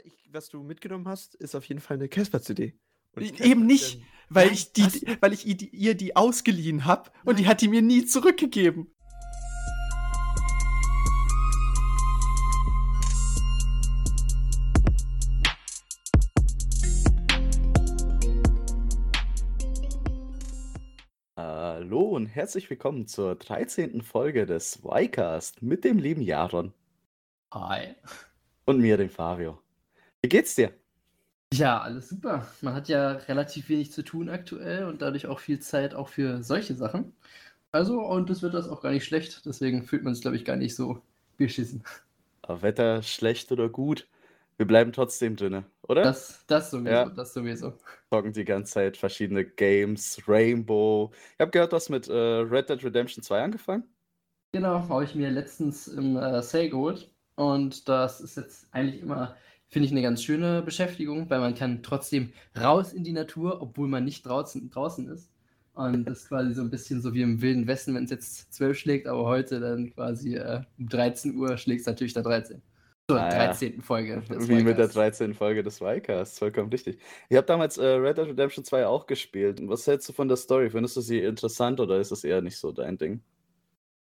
Aber ich, was du mitgenommen hast, ist auf jeden Fall eine Casper-CD. Eben nicht, weil Nein, ich, die, weil ich ihr die ausgeliehen habe und die hat die mir nie zurückgegeben. Hallo und herzlich willkommen zur 13. Folge des Y-Cast mit dem lieben Jaron. Hi. Und mir, dem Fabio. Wie geht's dir? Ja, alles super. Man hat ja relativ wenig zu tun aktuell und dadurch auch viel Zeit auch für solche Sachen. Also, und es wird das auch gar nicht schlecht. Deswegen fühlt man es, glaube ich, gar nicht so beschissen. Aber Wetter schlecht oder gut, wir bleiben trotzdem drin, oder? Das, das sowieso, ja. das sowieso. Zocken die ganze Zeit verschiedene Games, Rainbow. Ich habe gehört, du hast mit äh, Red Dead Redemption 2 angefangen. Genau, habe ich mir letztens im äh, Sale geholt. Und das ist jetzt eigentlich immer finde ich eine ganz schöne Beschäftigung, weil man kann trotzdem raus in die Natur, obwohl man nicht draußen, draußen ist. Und das ist quasi so ein bisschen so wie im Wilden Westen, wenn es jetzt 12 schlägt, aber heute dann quasi äh, um 13 Uhr schlägt es natürlich da 13. Zur ah, 13. Ja. Folge. Wie mit der 13. Folge des Ycasts, vollkommen richtig. Ich habe damals äh, Red Dead Redemption 2 auch gespielt. Was hältst du von der Story? Findest du sie interessant oder ist das eher nicht so dein Ding?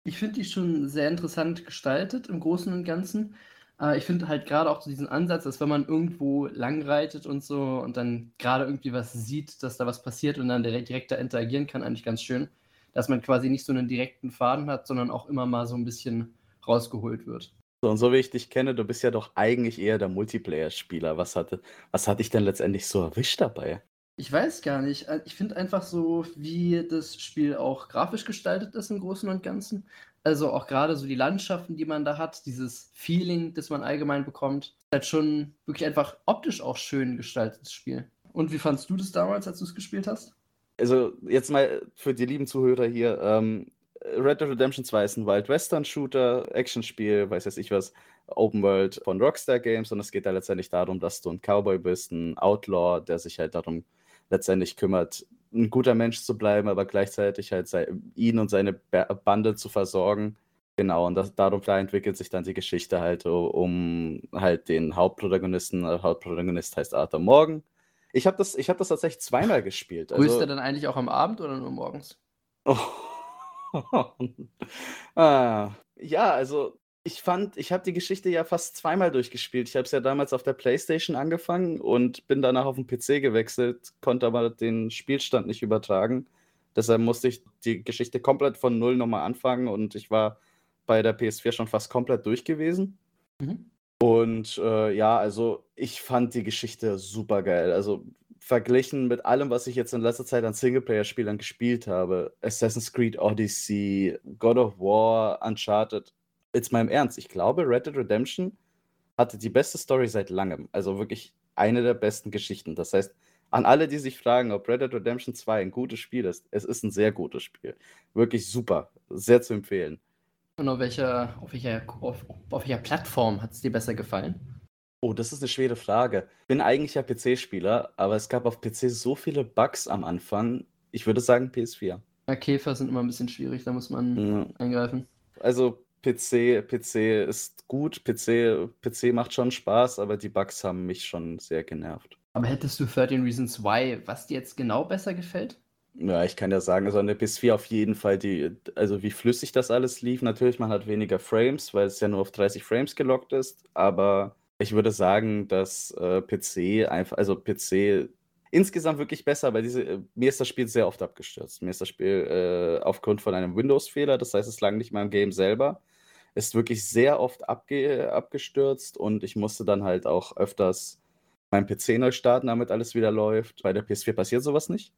Ich finde die schon sehr interessant gestaltet im Großen und Ganzen. Äh, ich finde halt gerade auch so diesen Ansatz, dass wenn man irgendwo langreitet und so und dann gerade irgendwie was sieht, dass da was passiert und dann direkt, direkt da interagieren kann, eigentlich ganz schön. Dass man quasi nicht so einen direkten Faden hat, sondern auch immer mal so ein bisschen rausgeholt wird. So, und so wie ich dich kenne, du bist ja doch eigentlich eher der Multiplayer-Spieler. Was hatte, was hat dich denn letztendlich so erwischt dabei? Ich weiß gar nicht. Äh, ich finde einfach so, wie das Spiel auch grafisch gestaltet ist im Großen und Ganzen. Also auch gerade so die Landschaften, die man da hat, dieses Feeling, das man allgemein bekommt, ist halt schon wirklich einfach optisch auch schön gestaltetes Spiel. Und wie fandst du das damals, als du es gespielt hast? Also jetzt mal für die lieben Zuhörer hier, ähm, Red Dead Redemption 2 ist ein Wild Western Shooter, Actionspiel, weiß jetzt ich was, Open World von Rockstar Games und es geht da letztendlich darum, dass du ein Cowboy bist, ein Outlaw, der sich halt darum letztendlich kümmert, ein guter Mensch zu bleiben, aber gleichzeitig halt ihn und seine Bande zu versorgen. Genau, und das, darum da entwickelt sich dann die Geschichte halt um halt den Hauptprotagonisten. Der Hauptprotagonist heißt Arthur Morgan. Ich habe das, hab das tatsächlich zweimal gespielt. Also, Grüßt er dann eigentlich auch am Abend oder nur morgens? Oh. ah. Ja, also ich fand, ich habe die Geschichte ja fast zweimal durchgespielt. Ich habe es ja damals auf der PlayStation angefangen und bin danach auf den PC gewechselt, konnte aber den Spielstand nicht übertragen. Deshalb musste ich die Geschichte komplett von Null nochmal anfangen und ich war bei der PS4 schon fast komplett durch gewesen. Mhm. Und äh, ja, also ich fand die Geschichte super geil. Also verglichen mit allem, was ich jetzt in letzter Zeit an Singleplayer-Spielern gespielt habe, Assassin's Creed Odyssey, God of War, Uncharted, jetzt mal im Ernst, ich glaube, Red Dead Redemption hatte die beste Story seit langem. Also wirklich eine der besten Geschichten. Das heißt, an alle, die sich fragen, ob Red Dead Redemption 2 ein gutes Spiel ist, es ist ein sehr gutes Spiel. Wirklich super. Sehr zu empfehlen. Und auf welcher, auf welcher, auf, auf welcher Plattform hat es dir besser gefallen? Oh, das ist eine schwere Frage. Ich bin eigentlich ja PC-Spieler, aber es gab auf PC so viele Bugs am Anfang. Ich würde sagen PS4. Ja, Käfer sind immer ein bisschen schwierig, da muss man ja. eingreifen. Also PC, PC ist gut, PC, PC macht schon Spaß, aber die Bugs haben mich schon sehr genervt. Aber hättest du 13 Reasons Why, was dir jetzt genau besser gefällt? Ja, ich kann ja sagen, also an der PS4 auf jeden Fall die, also wie flüssig das alles lief. Natürlich, man hat weniger Frames, weil es ja nur auf 30 Frames gelockt ist, aber ich würde sagen, dass äh, PC einfach, also PC insgesamt wirklich besser, weil diese, mir ist das Spiel sehr oft abgestürzt. Mir ist das Spiel äh, aufgrund von einem Windows-Fehler, das heißt, es lag nicht mal im Game selber, ist wirklich sehr oft abge abgestürzt und ich musste dann halt auch öfters meinen PC neu starten, damit alles wieder läuft. Bei der PS4 passiert sowas nicht.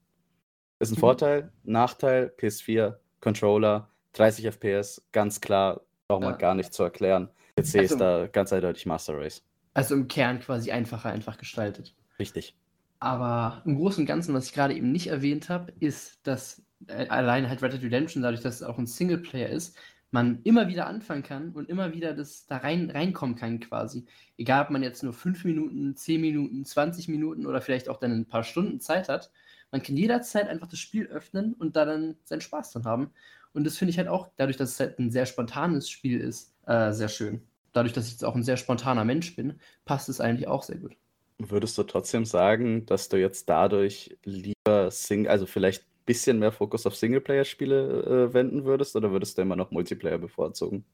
Ist ein mhm. Vorteil, Nachteil, PS4, Controller, 30 FPS, ganz klar, braucht man ja. gar nicht zu erklären. PC also, ist da ganz eindeutig Master Race. Also im Kern quasi einfacher einfach gestaltet. Richtig. Aber im Großen und Ganzen, was ich gerade eben nicht erwähnt habe, ist, dass äh, alleine halt Red Dead Redemption, dadurch, dass es auch ein Singleplayer ist, man immer wieder anfangen kann und immer wieder das da rein reinkommen kann quasi. Egal, ob man jetzt nur 5 Minuten, 10 Minuten, 20 Minuten oder vielleicht auch dann ein paar Stunden Zeit hat. Man kann jederzeit einfach das Spiel öffnen und da dann seinen Spaß dran haben. Und das finde ich halt auch, dadurch, dass es halt ein sehr spontanes Spiel ist, äh, sehr schön dadurch, dass ich jetzt auch ein sehr spontaner Mensch bin, passt es eigentlich auch sehr gut. Würdest du trotzdem sagen, dass du jetzt dadurch lieber Sing also vielleicht bisschen mehr Fokus auf Singleplayer-Spiele äh, wenden würdest oder würdest du immer noch Multiplayer bevorzugen?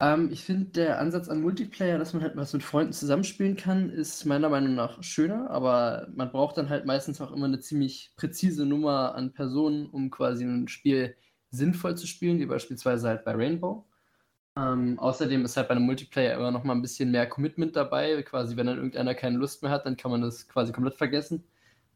Ähm, ich finde, der Ansatz an Multiplayer, dass man halt was mit Freunden zusammenspielen kann, ist meiner Meinung nach schöner, aber man braucht dann halt meistens auch immer eine ziemlich präzise Nummer an Personen, um quasi ein Spiel sinnvoll zu spielen, wie beispielsweise halt bei Rainbow. Ähm, außerdem ist halt bei einem Multiplayer immer noch mal ein bisschen mehr Commitment dabei. Quasi, wenn dann irgendeiner keine Lust mehr hat, dann kann man das quasi komplett vergessen.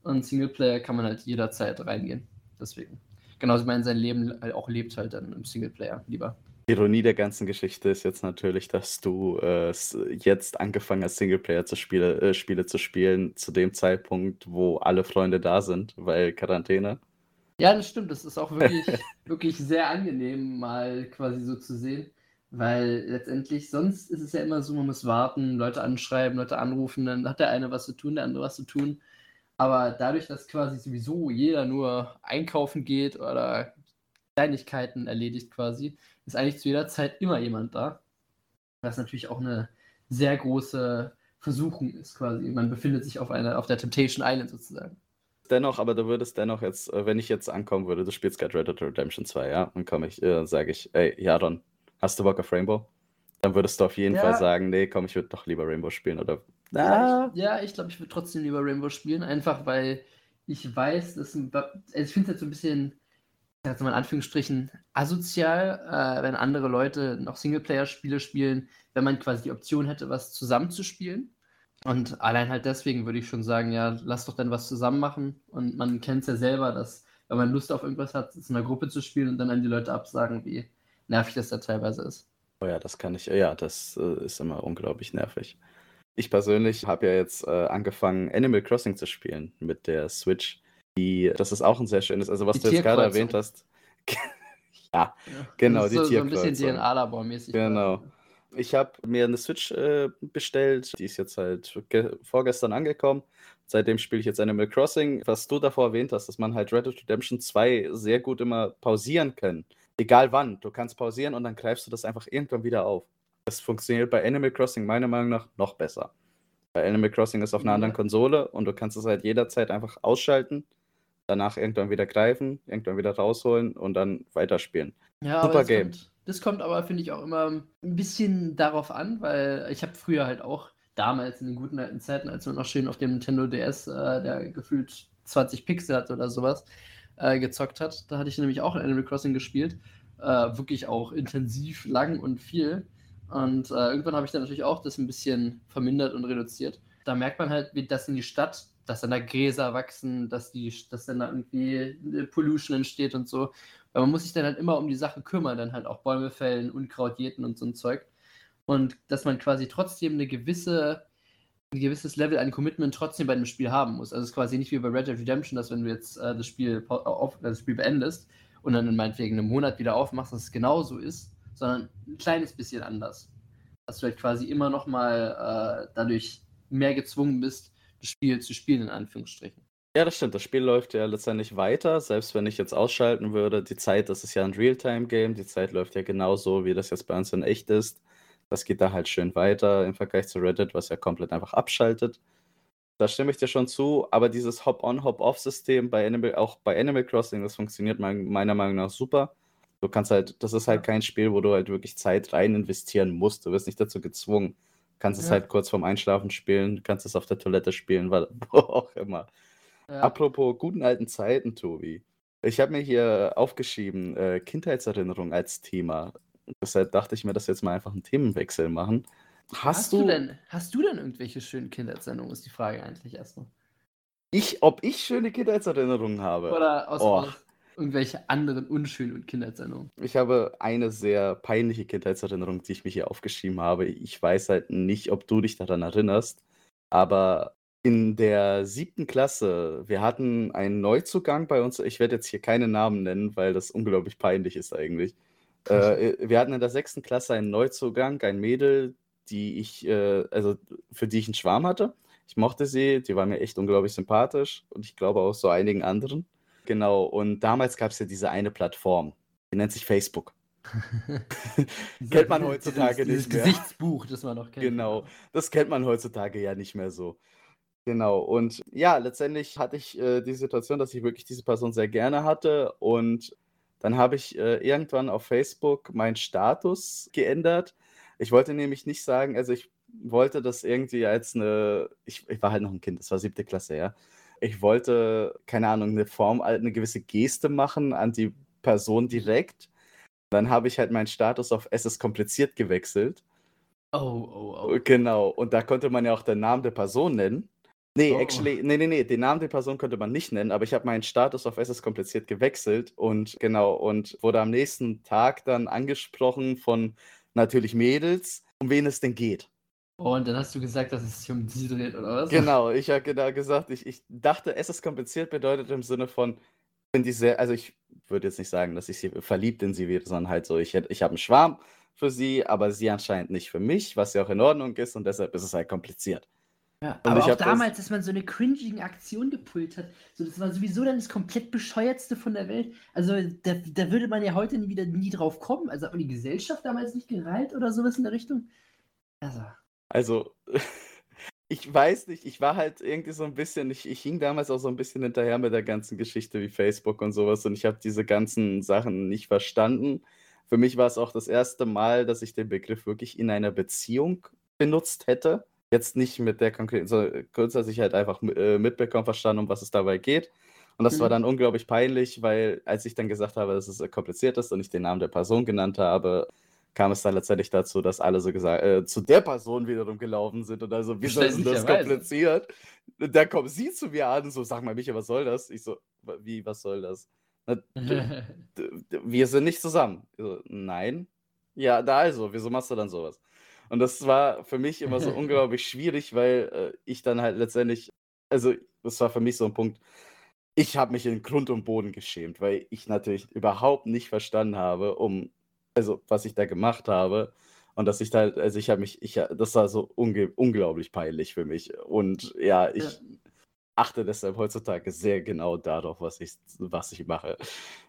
Und Singleplayer kann man halt jederzeit reingehen. Deswegen. Genauso wie man sein Leben halt auch lebt halt dann im Singleplayer lieber. Ironie der ganzen Geschichte ist jetzt natürlich, dass du äh, jetzt angefangen hast, Singleplayer zu Spiele, äh, Spiele zu spielen, zu dem Zeitpunkt, wo alle Freunde da sind, weil Quarantäne. Ja, das stimmt. Das ist auch wirklich, wirklich sehr angenehm, mal quasi so zu sehen. Weil letztendlich, sonst ist es ja immer so, man muss warten, Leute anschreiben, Leute anrufen, dann hat der eine was zu tun, der andere was zu tun. Aber dadurch, dass quasi sowieso jeder nur einkaufen geht oder Kleinigkeiten erledigt quasi, ist eigentlich zu jeder Zeit immer jemand da. Was natürlich auch eine sehr große Versuchung ist quasi. Man befindet sich auf, einer, auf der Temptation Island sozusagen. Dennoch, aber du würdest dennoch jetzt, äh, wenn ich jetzt ankommen würde, du spielst gerade Red Dead Redemption 2, ja, dann komme ich, äh, sage ich, ey, Jaron, hast du Bock auf Rainbow? Dann würdest du auf jeden ja. Fall sagen, nee, komm, ich würde doch lieber Rainbow spielen, oder? Ja, ich, ja, ich glaube, ich würde trotzdem lieber Rainbow spielen, einfach weil ich weiß, dass also ich finde es halt so ein bisschen jetzt mal in Anführungsstrichen, asozial, äh, wenn andere Leute noch Singleplayer-Spiele spielen, wenn man quasi die Option hätte, was zusammenzuspielen. Und allein halt deswegen würde ich schon sagen, ja, lass doch dann was zusammen machen. Und man kennt es ja selber, dass, wenn man Lust auf irgendwas hat, in einer Gruppe zu spielen und dann an die Leute absagen, wie nervig das da teilweise ist. Oh ja, das kann ich, ja, das äh, ist immer unglaublich nervig. Ich persönlich habe ja jetzt äh, angefangen, Animal Crossing zu spielen mit der Switch. Die, das ist auch ein sehr schönes, also was die du jetzt gerade erwähnt hast. ja, ja, genau, die so, Tierkreuzung. So ein bisschen DNA-Labor-mäßig. Genau. Ich habe mir eine Switch äh, bestellt, die ist jetzt halt vorgestern angekommen. Seitdem spiele ich jetzt Animal Crossing. Was du davor erwähnt hast, dass man halt Red Dead Redemption 2 sehr gut immer pausieren kann. Egal wann. Du kannst pausieren und dann greifst du das einfach irgendwann wieder auf. Das funktioniert bei Animal Crossing meiner Meinung nach noch besser. Bei Animal Crossing ist auf einer anderen Konsole und du kannst es halt jederzeit einfach ausschalten danach irgendwann wieder greifen, irgendwann wieder rausholen und dann weiterspielen. Ja, Super Game. Kommt, das kommt aber, finde ich, auch immer ein bisschen darauf an, weil ich habe früher halt auch damals in den guten alten Zeiten, als man noch schön auf dem Nintendo DS, äh, der gefühlt 20 Pixel hat oder sowas, äh, gezockt hat. Da hatte ich nämlich auch Animal Crossing gespielt. Äh, wirklich auch intensiv, lang und viel. Und äh, irgendwann habe ich dann natürlich auch das ein bisschen vermindert und reduziert. Da merkt man halt, wie das in die Stadt dass dann da Gräser wachsen, dass, die, dass dann da irgendwie Pollution entsteht und so. Weil man muss sich dann halt immer um die Sache kümmern, dann halt auch Bäume fällen, Unkraut jäten und so ein Zeug. Und dass man quasi trotzdem eine gewisse, ein gewisses Level an Commitment trotzdem bei dem Spiel haben muss. Also es ist quasi nicht wie bei Red Dead Redemption, dass wenn du jetzt äh, das, Spiel auf, das Spiel beendest und dann in meinetwegen einem Monat wieder aufmachst, dass es genauso ist, sondern ein kleines bisschen anders. Dass du halt quasi immer noch mal äh, dadurch mehr gezwungen bist, Spiel zu spielen, in Anführungsstrichen. Ja, das stimmt. Das Spiel läuft ja letztendlich weiter, selbst wenn ich jetzt ausschalten würde. Die Zeit, das ist ja ein Realtime-Game, die Zeit läuft ja genauso, wie das jetzt bei uns in echt ist. Das geht da halt schön weiter im Vergleich zu Reddit, was ja komplett einfach abschaltet. Da stimme ich dir schon zu, aber dieses Hop-on, Hop-off-System bei Animal, auch bei Animal Crossing, das funktioniert meiner Meinung nach super. Du kannst halt, das ist halt kein Spiel, wo du halt wirklich Zeit rein investieren musst. Du wirst nicht dazu gezwungen kannst ja. es halt kurz vorm Einschlafen spielen, kannst es auf der Toilette spielen, wo auch immer. Ja. Apropos guten alten Zeiten, Tobi. Ich habe mir hier aufgeschrieben, äh, Kindheitserinnerung als Thema. Deshalb dachte ich mir, dass wir jetzt mal einfach einen Themenwechsel machen. Hast, hast du, du, denn, hast du denn irgendwelche schönen Kindheitserinnerungen, ist die Frage eigentlich erstmal. Ich, ob ich schöne Kindheitserinnerungen habe? Oder aus, oh irgendwelche anderen unschönen Kindheitserinnerungen? Ich habe eine sehr peinliche Kindheitserinnerung, die ich mir hier aufgeschrieben habe. Ich weiß halt nicht, ob du dich daran erinnerst, aber in der siebten Klasse, wir hatten einen Neuzugang bei uns. Ich werde jetzt hier keine Namen nennen, weil das unglaublich peinlich ist eigentlich. Äh, wir hatten in der sechsten Klasse einen Neuzugang, ein Mädel, die ich, äh, also für die ich einen Schwarm hatte. Ich mochte sie, die war mir echt unglaublich sympathisch und ich glaube auch so einigen anderen. Genau, und damals gab es ja diese eine Plattform, die nennt sich Facebook. kennt man heutzutage dieses, nicht mehr. Gesichtsbuch, das man noch kennt. Genau, das kennt man heutzutage ja nicht mehr so. Genau, und ja, letztendlich hatte ich äh, die Situation, dass ich wirklich diese Person sehr gerne hatte und dann habe ich äh, irgendwann auf Facebook meinen Status geändert. Ich wollte nämlich nicht sagen, also ich wollte das irgendwie als eine, ich, ich war halt noch ein Kind, das war siebte Klasse, ja. Ich wollte, keine Ahnung, eine Form, eine gewisse Geste machen an die Person direkt. Dann habe ich halt meinen Status auf Es ist kompliziert gewechselt. Oh, oh, oh. Genau, und da konnte man ja auch den Namen der Person nennen. Nee, Oh. actually, nee, nee, nee, den Namen der Person könnte man nicht nennen, aber ich habe meinen Status auf SS kompliziert gewechselt und genau, und wurde am nächsten Tag dann angesprochen von natürlich Mädels, um wen es denn geht. Und dann hast du gesagt, dass es sich um sie dreht, oder was? Genau, ich habe genau gesagt, ich, ich dachte, es ist kompliziert bedeutet im Sinne von, bin die sehr, also ich würde jetzt nicht sagen, dass ich sie verliebt in sie wäre, sondern halt so, ich, ich habe einen Schwarm für sie, aber sie anscheinend nicht für mich, was ja auch in Ordnung ist und deshalb ist es halt kompliziert. Ja, Und aber auch hab das- damals, dass man so eine cringigen Aktion gepult hat, so, das war sowieso dann das komplett bescheuertste von der Welt. Also da, da würde man ja heute nie wieder nie drauf kommen. Also hat man die Gesellschaft damals nicht gereilt oder sowas in der Richtung? Also, Also, ich weiß nicht, ich war halt irgendwie so ein bisschen, ich, ich hing damals auch so ein bisschen hinterher mit der ganzen Geschichte wie Facebook und sowas und ich habe diese ganzen Sachen nicht verstanden. Für mich war es auch das erste Mal, dass ich den Begriff wirklich in einer Beziehung benutzt hätte. Jetzt nicht mit der konkreten, so kurz, dass ich halt einfach äh, mitbekommen, verstanden, um was es dabei geht. Und das war Mhm. dann unglaublich peinlich, weil als ich dann gesagt habe, dass es kompliziert ist und ich den Namen der Person genannt habe, kam es dann letztendlich dazu, dass alle so gesagt, äh, zu der Person wiederum gelaufen sind und also, wieso ist denn das kompliziert? Und dann kommen sie zu mir an, so, sag mal, Micha, was soll das? Ich so, "Wa- wie, was soll das? Wir sind nicht zusammen. So, nein. Ja, da also, wieso machst du dann sowas? Und das war für mich immer so unglaublich schwierig, weil äh, ich dann halt letztendlich, also das war für mich so ein Punkt, ich habe mich in Grund und Boden geschämt, weil ich natürlich überhaupt nicht verstanden habe, um, also was ich da gemacht habe. Und dass ich da, also ich habe mich, ich, das war so unge unglaublich peinlich für mich. Und ja, ich Ja. achte deshalb heutzutage sehr genau darauf, was ich, was ich mache.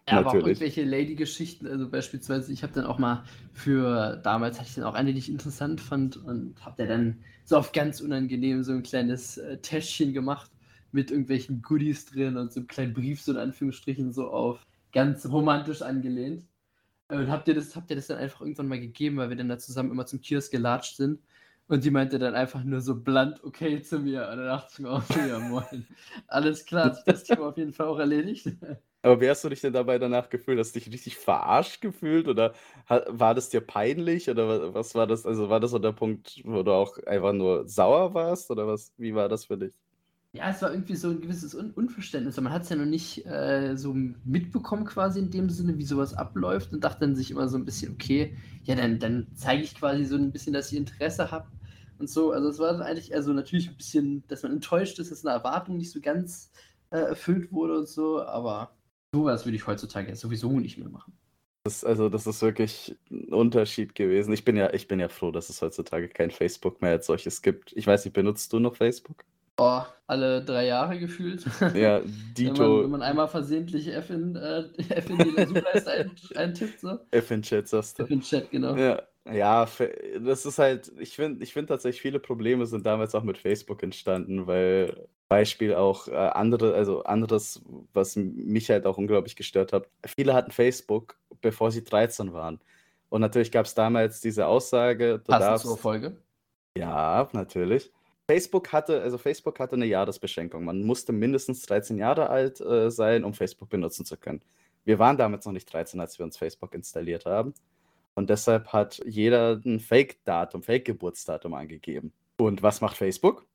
Ja, aber auch Natürlich. irgendwelche Lady-Geschichten, also beispielsweise, ich habe dann auch mal für, damals hatte ich dann auch eine, die ich interessant fand und habe da dann so auf ganz unangenehm so ein kleines äh, Täschchen gemacht mit irgendwelchen Goodies drin und so einem kleinen Brief, so in Anführungsstrichen, so auf ganz romantisch angelehnt. Äh, Und habt ihr das, habt ihr das dann einfach irgendwann mal gegeben, weil wir dann da zusammen immer zum Kiosk gelatscht sind? Und die meinte dann einfach nur so bland okay zu mir. Und dann dachte ich mir auch, so, ja moin. Alles klar, hat sich das Thema auf jeden Fall auch erledigt. Aber wie hast du dich denn dabei danach gefühlt? Hast du dich richtig verarscht gefühlt oder war das dir peinlich oder wa- was war das? Also war das so der Punkt, wo du auch einfach nur sauer warst oder was? Wie war das für dich? Ja, es war irgendwie so ein gewisses Un Unverständnis. Man hat es ja noch nicht äh, so mitbekommen, quasi in dem Sinne, wie sowas abläuft und dachte dann sich immer so ein bisschen, okay, ja, dann, dann zeige ich quasi so ein bisschen, dass ich Interesse habe und so. Also es war eigentlich also natürlich ein bisschen, dass man enttäuscht ist, dass eine Erwartung nicht so ganz äh, erfüllt wurde und so, aber sowas würde ich heutzutage ja sowieso nicht mehr machen. Das, also das ist wirklich ein Unterschied gewesen. Ich bin ja, ich bin ja froh, dass es heutzutage kein Facebook mehr als solches gibt. Ich weiß nicht, benutzt du noch Facebook? Oh, alle drei Jahre gefühlt. Ja, Wenn man, wenn Dito, man einmal versehentlich F in, äh, F in die ein, eintippt, so. F in Chat sagst du. F in Chat, genau. Ja, ja, das ist halt, ich finde, ich finde tatsächlich, viele Probleme sind damals auch mit Facebook entstanden, weil Beispiel auch äh, andere, also anderes, was mich halt auch unglaublich gestört hat. Viele hatten Facebook, bevor sie 13 waren. Und natürlich gab es damals diese Aussage, du Passend darfst. zur Folge. Ja, natürlich. Facebook hatte, also Facebook hatte eine Jahresbeschränkung. Man musste mindestens 13 Jahre alt äh, sein, um Facebook benutzen zu können. Wir waren damals noch nicht 13, als wir uns Facebook installiert haben. Und deshalb hat jeder ein Fake-Datum, Fake-Geburtsdatum angegeben. Und was macht Facebook?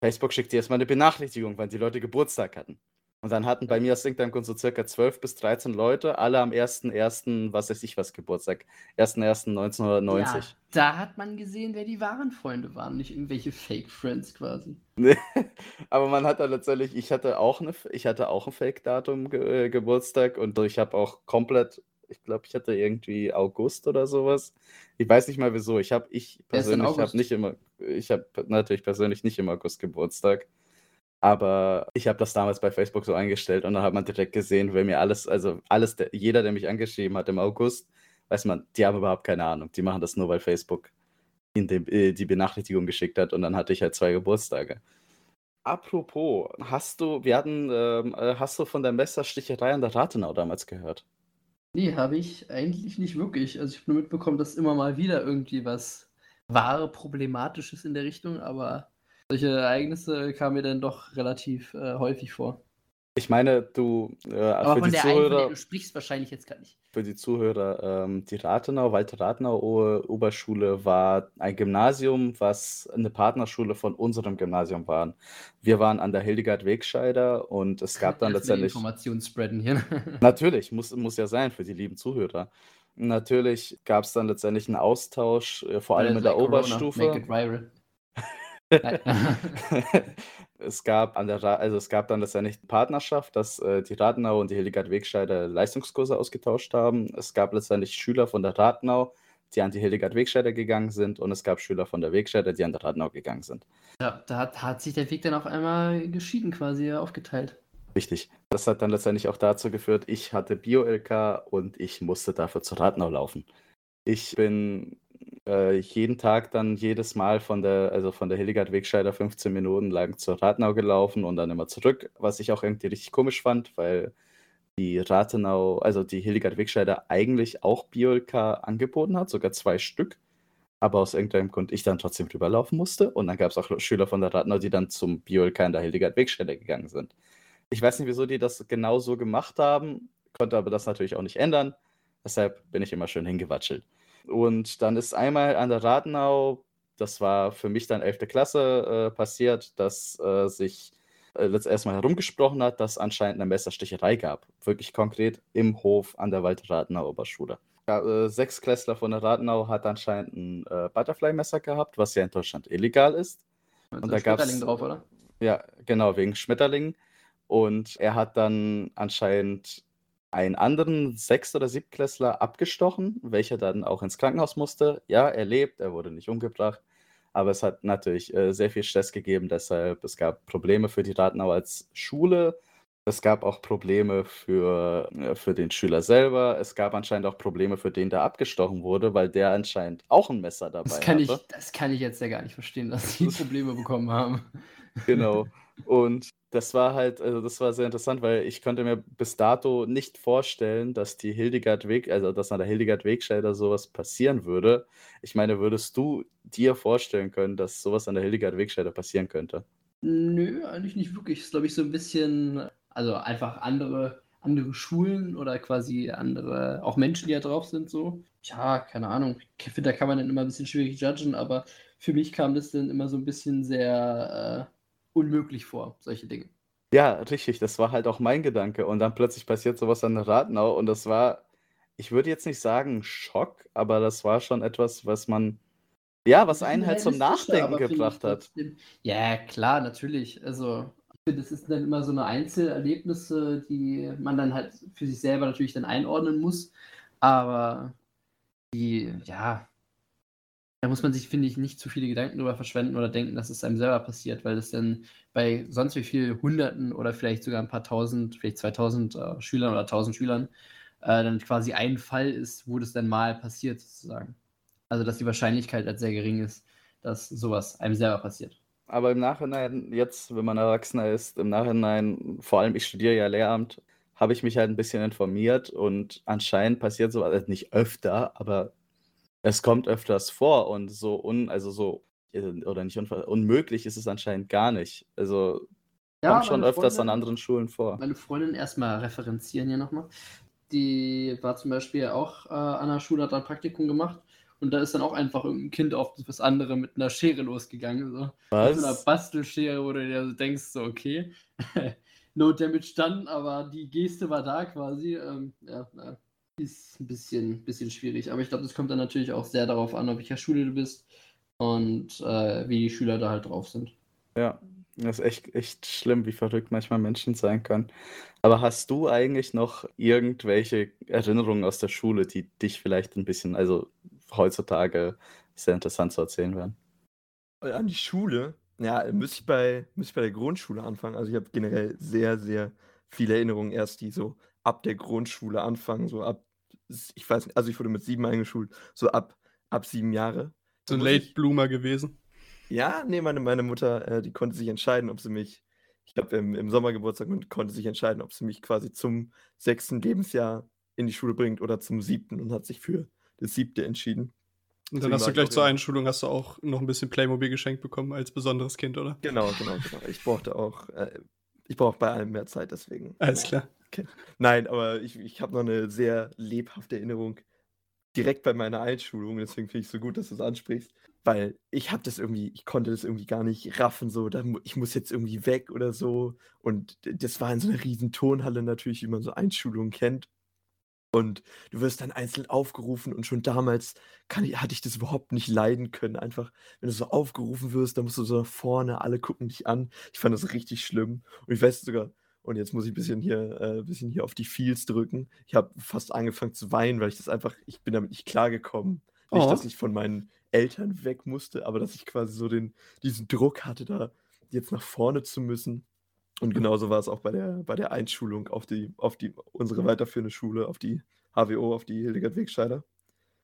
Facebook schickt dir erstmal eine Benachrichtigung, wann die Leute Geburtstag hatten. Und dann hatten bei mir aus irgendeinem Grund so circa 12 bis 13 Leute, alle am 1.1., was weiß ich was, Geburtstag. 1.1.1990. Ja, da hat man gesehen, wer die wahren Freunde waren, nicht irgendwelche Fake-Friends quasi. Nee, aber man hat dann letztendlich, ich hatte auch eine, ich hatte auch ein Fake-Datum ge äh, Geburtstag und ich habe auch komplett, ich glaube, ich hatte irgendwie August oder sowas. Ich weiß nicht mal wieso. Ich habe, ich persönlich habe nicht immer, ich habe natürlich persönlich nicht im August Geburtstag. Aber ich habe das damals bei Facebook so eingestellt und dann hat man direkt gesehen, wer mir alles, also alles, der, jeder, der mich angeschrieben hat im August, weiß man, die haben überhaupt keine Ahnung. Die machen das nur, weil Facebook ihnen die, äh, die Benachrichtigung geschickt hat und dann hatte ich halt zwei Geburtstage. Apropos, hast du, wir hatten, ähm, äh, hast du von der Messersticherei an der Rathenau damals gehört? Nee, habe ich eigentlich nicht wirklich. Also ich habe nur mitbekommen, dass immer mal wieder irgendwie was wahre Problematisches in der Richtung, aber solche Ereignisse kamen mir dann doch relativ äh, häufig vor. Ich meine, du, äh, Aber für von die der einen, von der du sprichst, wahrscheinlich jetzt gar nicht. für die Zuhörer, ähm, die Rathenau, Walter Rathenau Oberschule war ein Gymnasium, was eine Partnerschule von unserem Gymnasium war. Wir waren an der Hildegard Wegscheider und es gab dann letztendlich. Informationen spreaden hier. Natürlich, muss, muss ja sein für die lieben Zuhörer. Natürlich gab es dann letztendlich einen Austausch, äh, vor allem in der Corona, Oberstufe. Es gab an der Ra also es gab dann letztendlich eine Partnerschaft, dass äh, die Rathenau und die Hildegard Wegscheider Leistungskurse ausgetauscht haben. Es gab letztendlich Schüler von der Rathenau, die an die Hildegard Wegscheider gegangen sind und es gab Schüler von der Wegscheider, die an der Rathenau gegangen sind. Ja, da hat, hat sich der Weg dann auf einmal geschieden quasi aufgeteilt. Richtig. Das hat dann letztendlich auch dazu geführt, ich hatte Bio-LK und ich musste dafür zur Rathenau laufen. Ich bin äh, jeden Tag dann jedes Mal von der, also von der Hildegard Wegscheider 15 Minuten lang zur Rathenau gelaufen und dann immer zurück, was ich auch irgendwie richtig komisch fand, weil die Rathenau, also die Hildegard Wegscheider eigentlich auch BioLK angeboten hat, sogar zwei Stück, aber aus irgendeinem Grund ich dann trotzdem rüberlaufen musste und dann gab es auch Schüler von der Rathenau, die dann zum BioLK in der Hildegard Wegscheider gegangen sind. Ich weiß nicht, wieso die das genau so gemacht haben, konnte aber das natürlich auch nicht ändern, deshalb bin ich immer schön hingewatschelt. Und dann ist einmal an der Rathenau, das war für mich dann 11. Klasse, äh, passiert, dass äh, sich äh, letzt erstmal herumgesprochen hat, dass anscheinend eine Messersticherei gab. Wirklich konkret im Hof an der Walter-Rathenau Oberschule. Ja, äh, sechs Klässler von der Rathenau hat anscheinend ein äh, Butterfly-Messer gehabt, was ja in Deutschland illegal ist. Mit und da gab es drauf, oder? Ja, genau, wegen Schmetterlingen. Und er hat dann anscheinend einen anderen Sechst- oder Siebtklässler abgestochen, welcher dann auch ins Krankenhaus musste. Ja, er lebt, er wurde nicht umgebracht, aber es hat natürlich äh, sehr viel Stress gegeben, deshalb es gab Probleme für die Rathenau als Schule. Es gab auch Probleme für, äh, für den Schüler selber. Es gab anscheinend auch Probleme für den, der abgestochen wurde, weil der anscheinend auch ein Messer dabei das kann hatte. Ich, das kann ich jetzt ja gar nicht verstehen, dass die Probleme bekommen haben. Genau. Und das war halt, also das war sehr interessant, weil ich konnte mir bis dato nicht vorstellen, dass die Hildegard Weg, also dass an der Hildegard Wegscheider sowas passieren würde. Ich meine, würdest du dir vorstellen können, dass sowas an der Hildegard Wegscheider passieren könnte? Nö, eigentlich nicht wirklich. Das ist, glaube ich, so ein bisschen, also einfach andere, andere Schulen oder quasi andere, auch Menschen, die da drauf sind, so. Ja, keine Ahnung. Ich finde, da kann man dann immer ein bisschen schwierig judgen, aber für mich kam das dann immer so ein bisschen sehr. Äh, unmöglich vor, solche Dinge. Ja, richtig, das war halt auch mein Gedanke. Und dann plötzlich passiert sowas an der Rathenau und das war, ich würde jetzt nicht sagen Schock, aber das war schon etwas, was man, ja, was einen halt zum Nachdenken gebracht hat. Ja, klar, natürlich. Also, ich finde, es ist dann immer so eine Einzelerlebnisse, die man dann halt für sich selber natürlich dann einordnen muss. Aber die, ja, da muss man sich, finde ich, nicht zu viele Gedanken darüber verschwenden oder denken, dass es einem selber passiert, weil das dann bei sonst wie vielen Hunderten oder vielleicht sogar ein paar Tausend, vielleicht 2000 äh, Schülern oder 1000 Schülern äh, dann quasi ein Fall ist, wo das dann mal passiert, sozusagen. Also, dass die Wahrscheinlichkeit halt sehr gering ist, dass sowas einem selber passiert. Aber im Nachhinein, jetzt, wenn man Erwachsener ist, im Nachhinein, vor allem ich studiere ja Lehramt, habe ich mich halt ein bisschen informiert und anscheinend passiert sowas, also nicht öfter, aber es kommt öfters vor und so un also so äh, oder nicht unmöglich ist es anscheinend gar nicht. Also, Ja, kommt schon öfters an anderen Schulen vor. meine Freundin erstmal referenzieren hier nochmal. Die war zum Beispiel auch äh, an der Schule, hat ein Praktikum gemacht und da ist dann auch einfach irgendein Kind auf das andere mit einer Schere losgegangen. So. Mit so einer Bastelschere, wo du dir denkst, so, okay, no damage done, aber die Geste war da quasi. Ähm, ja, na, ist ein bisschen, bisschen schwierig. Aber ich glaube, das kommt dann natürlich auch sehr darauf an, auf welcher Schule du bist und äh, wie die Schüler da halt drauf sind. Ja, das ist echt, echt schlimm, wie verrückt manchmal Menschen sein können. Aber hast du eigentlich noch irgendwelche Erinnerungen aus der Schule, die dich vielleicht ein bisschen, also heutzutage sehr interessant zu erzählen wären? Äh, an die Schule? Ja, müsste ich bei, müsste ich bei der Grundschule anfangen. Also ich habe generell sehr, sehr viele Erinnerungen erst, die so ab der Grundschule anfangen, so ab ich weiß nicht, also ich wurde mit sieben eingeschult, so ab, ab sieben Jahre. So ein Late Bloomer gewesen. Ja, nee, meine, meine Mutter, äh, die konnte sich entscheiden, ob sie mich, ich glaube im, im Sommergeburtstag und konnte sich entscheiden, ob sie mich quasi zum sechsten Lebensjahr in die Schule bringt oder zum siebten und hat sich für das siebte entschieden. Und dann Deswegen hast du ich gleich zur in- Einschulung hast du auch noch ein bisschen Playmobil geschenkt bekommen als besonderes Kind, oder? Genau, genau, genau. Ich brauchte auch, äh, ich brauche bei allem mehr Zeit, deswegen. Alles klar. Nein, aber ich, ich habe noch eine sehr lebhafte Erinnerung direkt bei meiner Einschulung. Deswegen finde ich es so gut, dass du es ansprichst. Weil ich habe das irgendwie, ich konnte das irgendwie gar nicht raffen, so, da, ich muss jetzt irgendwie weg oder so. Und das war in so einer riesen Turnhalle natürlich, wie man so Einschulungen kennt. Und du wirst dann einzeln aufgerufen und schon damals ich, hatte ich das überhaupt nicht leiden können. Einfach, wenn du so aufgerufen wirst, dann musst du so nach vorne, alle gucken dich an. Ich fand das richtig schlimm. Und ich weiß sogar, und jetzt muss ich ein bisschen hier, äh, bisschen hier auf die Feels drücken. Ich habe fast angefangen zu weinen, weil ich das einfach, ich bin damit nicht klargekommen. Nicht, Oh. dass ich von meinen Eltern weg musste, aber dass ich quasi so den, diesen Druck hatte, da jetzt nach vorne zu müssen. Und genauso war es auch bei der, bei der Einschulung auf die, auf die, unsere weiterführende Schule, auf die HWO, auf die Hildegard Wegscheider.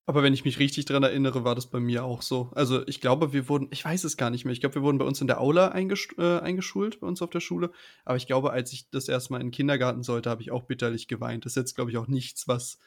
Aber wenn ich mich richtig dran erinnere, war das bei mir auch so. Also ich glaube, wir wurden, ich weiß es gar nicht mehr, ich glaube, wir wurden bei uns in der Aula eingesch äh, eingeschult, bei uns auf der Schule. Aber ich glaube, als ich das erste Mal in den Kindergarten sollte, habe ich auch bitterlich geweint. Das ist jetzt, glaube ich, auch nichts, was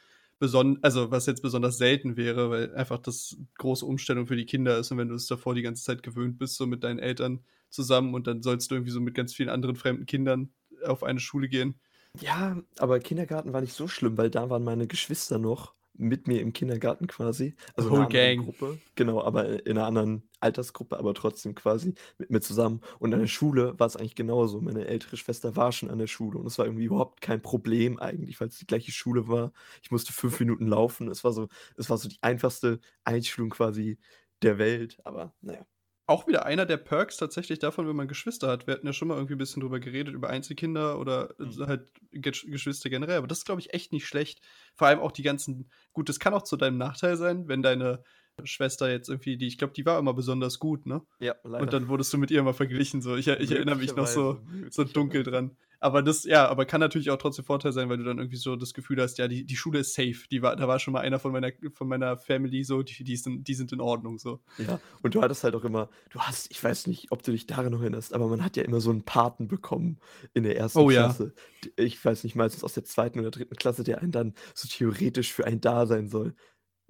also was jetzt besonders selten wäre, weil einfach das große Umstellung für die Kinder ist und wenn du es davor die ganze Zeit gewöhnt bist, so mit deinen Eltern zusammen und dann sollst du irgendwie so mit ganz vielen anderen fremden Kindern auf eine Schule gehen. Ja, aber Kindergarten war nicht so schlimm, weil da waren meine Geschwister noch mit mir im Kindergarten quasi. Also in Whole einer anderen gang. Gruppe. Genau, aber in einer anderen Altersgruppe, aber trotzdem quasi mit mir zusammen. Und an der Schule war es eigentlich genauso. Meine ältere Schwester war schon an der Schule und es war irgendwie überhaupt kein Problem eigentlich, weil es die gleiche Schule war. Ich musste fünf Minuten laufen. Es war so, es war so die einfachste Einschulung quasi der Welt. Aber naja. Auch wieder einer der Perks tatsächlich davon, wenn man Geschwister hat. Wir hatten ja schon mal irgendwie ein bisschen drüber geredet, über Einzelkinder oder Mhm. halt Gesch Geschwister generell. Aber das ist, glaube ich, echt nicht schlecht. Vor allem auch die ganzen, gut, das kann auch zu deinem Nachteil sein, wenn deine Schwester jetzt irgendwie, die, ich glaube, die war immer besonders gut, ne? Ja, leider. Und dann wurdest du mit ihr immer verglichen. So. Ich, ich erinnere mich noch so, so dunkel dran. Aber das, ja, aber kann natürlich auch trotzdem Vorteil sein, weil du dann irgendwie so das Gefühl hast, ja, die, die Schule ist safe. Die war, da war schon mal einer von meiner, von meiner Family so, die, die, sind, die sind in Ordnung. So. Ja, und du hattest halt auch immer, du hast, ich weiß nicht, ob du dich daran noch erinnerst, aber man hat ja immer so einen Paten bekommen in der ersten Oh ja. Klasse. D- Ich weiß nicht, meistens aus der zweiten oder dritten Klasse, der einen dann so theoretisch für einen da sein soll.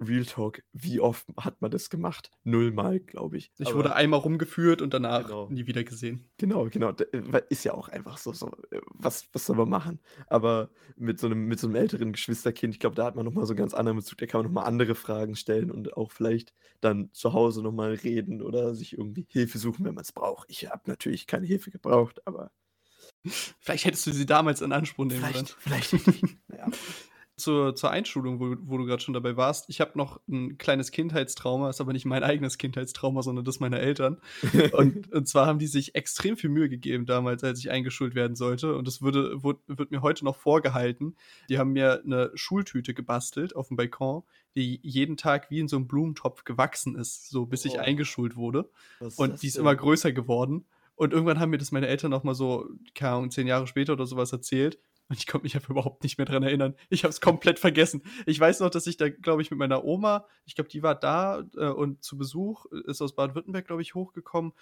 Real Talk, wie oft hat man das gemacht? Nullmal, glaube ich. Ich Aber wurde einmal rumgeführt und danach Genau. nie wieder gesehen. Genau, genau. äh, Ist ja auch einfach so, so äh, was, was soll man machen? Aber mit so einem, mit so einem älteren Geschwisterkind, ich glaube, da hat man nochmal so einen ganz anderen Bezug, da kann man nochmal andere Fragen stellen und auch vielleicht dann zu Hause nochmal reden oder sich irgendwie Hilfe suchen, wenn man es braucht. Ich habe natürlich keine Hilfe gebraucht, aber Vielleicht hättest du sie damals in Anspruch nehmen können. vielleicht, vielleicht richtig. naja. Zur, zur Einschulung, wo, wo du gerade schon dabei warst. Ich habe noch ein kleines Kindheitstrauma, ist aber nicht mein eigenes Kindheitstrauma, sondern das meiner Eltern. Und, und zwar haben die sich extrem viel Mühe gegeben damals, als ich eingeschult werden sollte. Und das würde, wird, wird mir heute noch vorgehalten. Die haben mir eine Schultüte gebastelt auf dem Balkon, die jeden Tag wie in so einem Blumentopf gewachsen ist, so bis ich Oh. eingeschult wurde. Und die ist denn? immer größer geworden. Und irgendwann haben mir das meine Eltern noch mal so, keine Ahnung, zehn Jahre später oder sowas erzählt. Und ich konnte mich einfach überhaupt nicht mehr dran erinnern. Ich habe es komplett vergessen. Ich weiß noch, dass ich da, glaube ich, mit meiner Oma, ich glaube, die war da äh, und zu Besuch, äh, ist aus Baden-Württemberg, glaube ich, hochgekommen,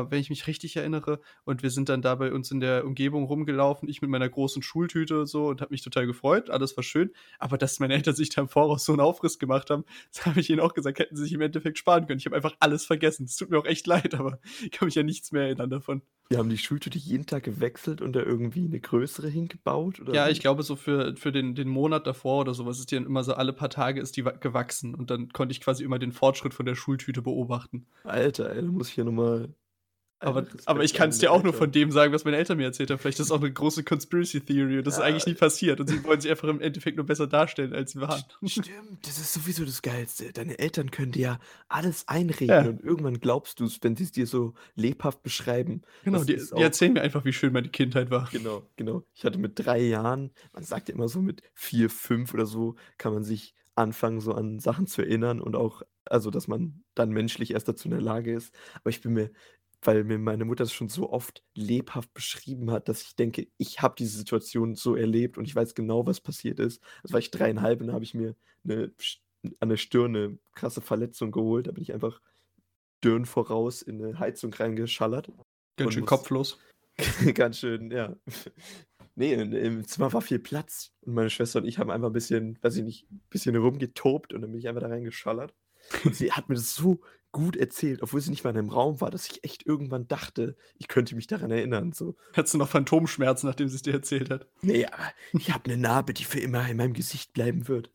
äh, wenn ich mich richtig erinnere. Und wir sind dann da bei uns in der Umgebung rumgelaufen, ich mit meiner großen Schultüte und so und habe mich total gefreut. Alles war schön. Aber dass meine Eltern sich da im Voraus so einen Aufriss gemacht haben, das habe ich ihnen auch gesagt, hätten sie sich im Endeffekt sparen können. Ich habe einfach alles vergessen. Es tut mir auch echt leid, aber ich kann mich ja nichts mehr erinnern davon. Wir haben die Schultüte jeden Tag gewechselt und da irgendwie eine größere hingebaut? Oder Ja, wie? ich glaube, so für, für den, den Monat davor oder sowas ist die dann immer so alle paar Tage ist die wa- gewachsen und dann konnte ich quasi immer den Fortschritt von der Schultüte beobachten. Alter, ey, da muss ich ja nochmal. Aber, aber ich kann es dir auch nur von dem sagen, was meine Eltern mir erzählt haben. Vielleicht ist das auch eine große Conspiracy Theory und das ist Ja. eigentlich nie passiert und sie wollen sich einfach im Endeffekt nur besser darstellen, als sie waren. Stimmt, das ist sowieso das Geilste. Deine Eltern können dir ja alles einreden Ja. und irgendwann glaubst du es, wenn sie es dir so lebhaft beschreiben. Genau, die, ist die erzählen mir einfach, wie schön meine Kindheit war. Genau, genau. Ich hatte mit drei Jahren, man sagt ja immer so mit vier, fünf oder so, kann man sich anfangen, so an Sachen zu erinnern und auch, also dass man dann menschlich erst dazu in der Lage ist. Aber ich bin mir weil mir meine Mutter das schon so oft lebhaft beschrieben hat, dass ich denke, ich habe diese Situation so erlebt und ich weiß genau, was passiert ist. Das war ich dreieinhalb und da habe ich mir eine, an der Stirn eine krasse Verletzung geholt. Da bin ich einfach Stirn voraus in eine Heizung reingeschallert. Ganz schön muss- kopflos. Ganz schön, ja. Nee, im Zimmer war viel Platz und meine Schwester und ich haben einfach ein bisschen, weiß ich nicht, ein bisschen rumgetobt und dann bin ich einfach da reingeschallert. Und sie hat mir das so gut erzählt, obwohl sie nicht mal in einem Raum war, dass ich echt irgendwann dachte, ich könnte mich daran erinnern. So, Hattest du noch Phantomschmerzen, nachdem sie es dir erzählt hat? nee, aber ich habe eine Narbe, die für immer in meinem Gesicht bleiben wird.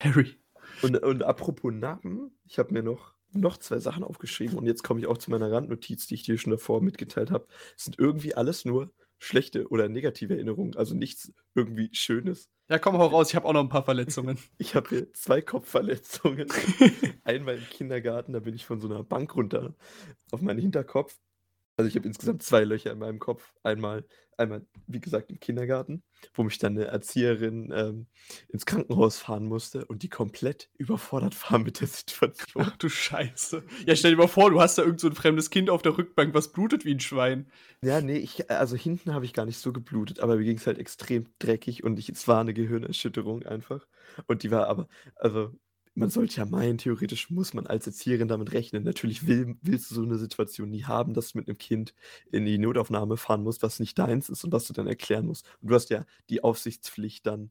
Harry. Und, und apropos Narben, ich habe mir noch, noch zwei Sachen aufgeschrieben und jetzt komme ich auch zu meiner Randnotiz, die ich dir schon davor mitgeteilt habe. Es sind irgendwie alles nur schlechte oder negative Erinnerungen, also nichts irgendwie Schönes. Ja, komm, hau raus, ich habe auch noch ein paar Verletzungen. Ich habe hier zwei Kopfverletzungen. Einmal im Kindergarten, da bin ich von so einer Bank runter auf meinen Hinterkopf. Also ich habe insgesamt zwei Löcher in meinem Kopf. Einmal, einmal, wie gesagt, im Kindergarten, wo mich dann eine Erzieherin ähm, ins Krankenhaus fahren musste und die komplett überfordert war mit der Situation. Ach du Scheiße. Ja, stell dir mal vor, du hast da irgend so ein fremdes Kind auf der Rückbank, was blutet wie ein Schwein. Ja, nee, ich, also hinten habe ich gar nicht so geblutet, aber mir ging es halt extrem dreckig und ich, es war eine Gehirnerschütterung einfach. Und die war aber, also man sollte ja meinen, theoretisch muss man als Erzieherin damit rechnen. Natürlich will, willst du so eine Situation nie haben, dass du mit einem Kind in die Notaufnahme fahren musst, was nicht deins ist und was du dann erklären musst. Und du hast ja die Aufsichtspflicht dann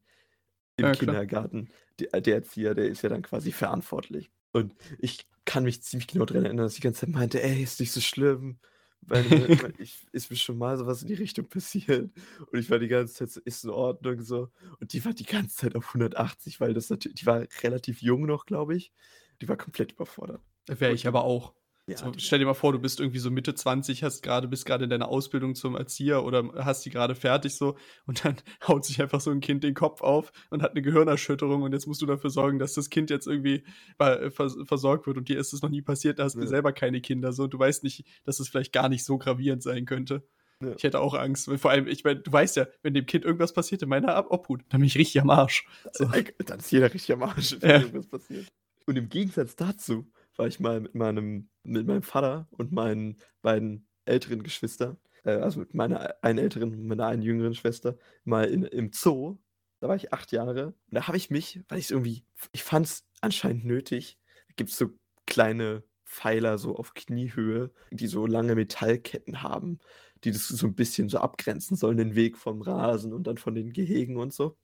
im Ja. Kindergarten. Die, der Erzieher, der ist ja dann quasi verantwortlich. Und ich kann mich ziemlich genau daran erinnern, dass ich die ganze Zeit meinte, ey, ist nicht so schlimm. Weil, weil ich, ist mir schon mal sowas in die Richtung passiert. Und ich war die ganze Zeit so, ist in Ordnung so. Und die war die ganze Zeit auf 180, weil das natürlich, die war relativ jung noch, glaube ich. Die war komplett überfordert. Wäre ich aber auch. Ja, So, stell dir mal vor, du bist irgendwie so Mitte 20, hast gerade, bist gerade in deiner Ausbildung zum Erzieher oder hast die gerade fertig so und dann haut sich einfach so ein Kind den Kopf auf und hat eine Gehirnerschütterung und jetzt musst du dafür sorgen, dass das Kind jetzt irgendwie äh, vers versorgt wird und dir ist es noch nie passiert, da hast du Ja. selber keine Kinder so, du weißt nicht, dass es vielleicht gar nicht so gravierend sein könnte. Ja. Ich hätte auch Angst, vor allem, ich meine, du weißt ja, wenn dem Kind irgendwas passiert in meiner Obhut, dann bin ich richtig am Arsch. So. Dann ist jeder richtig am Arsch, wenn Ja. irgendwas passiert. Und im Gegensatz dazu war ich mal mit meinem, mit meinem Vater und meinen beiden älteren Geschwistern, äh, also mit meiner einen älteren und meiner einen jüngeren Schwester, mal in, im Zoo. Da war ich acht Jahre. Und da habe ich mich, weil ich es irgendwie, ich fand es anscheinend nötig, gibt es so kleine Pfeiler so auf Kniehöhe, die so lange Metallketten haben, die das so ein bisschen so abgrenzen sollen, den Weg vom Rasen und dann von den Gehegen und so.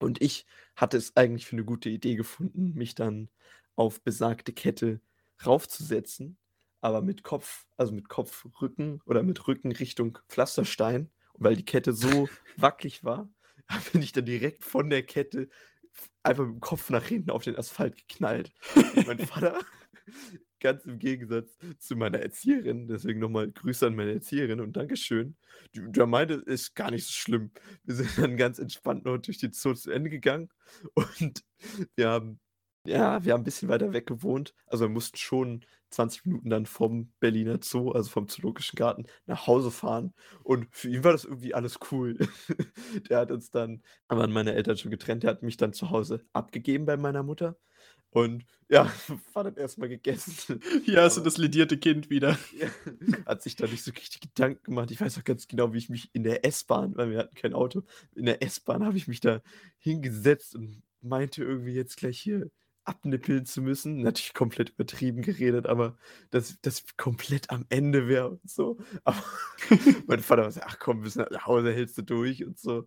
Und ich hatte es eigentlich für eine gute Idee gefunden, mich dann auf besagte Kette raufzusetzen, aber mit Kopf, also mit Kopfrücken oder mit Rücken Richtung Pflasterstein. Und weil die Kette so wackelig war, bin ich dann direkt von der Kette einfach mit dem Kopf nach hinten auf den Asphalt geknallt. Und mein Vater, ganz im Gegensatz zu meiner Erzieherin, deswegen nochmal Grüße an meine Erzieherin und Dankeschön, der meinte, ist gar nicht so schlimm. Wir sind dann ganz entspannt noch durch den Zoo zu Ende gegangen und wir haben, ja, wir haben ein bisschen weiter weg gewohnt. Also wir mussten schon 20 Minuten dann vom Berliner Zoo, also vom Zoologischen Garten, nach Hause fahren. Und für ihn war das irgendwie alles cool. Der hat uns dann, aber meine Eltern schon getrennt, der hat mich dann zu Hause abgegeben bei meiner Mutter. Und ja, war dann erstmal gegessen. Hier hast du das ledierte Kind wieder. Ja, hat sich da nicht so richtig Gedanken gemacht. Ich weiß auch ganz genau, wie ich mich in der S-Bahn, weil wir hatten kein Auto, in der S-Bahn habe ich mich da hingesetzt und meinte irgendwie jetzt gleich hier abnippeln zu müssen. Natürlich komplett übertrieben geredet, aber das, das komplett am Ende wäre und so. Aber mein Vater war so, ach komm, bis nach Hause hältst du durch und so.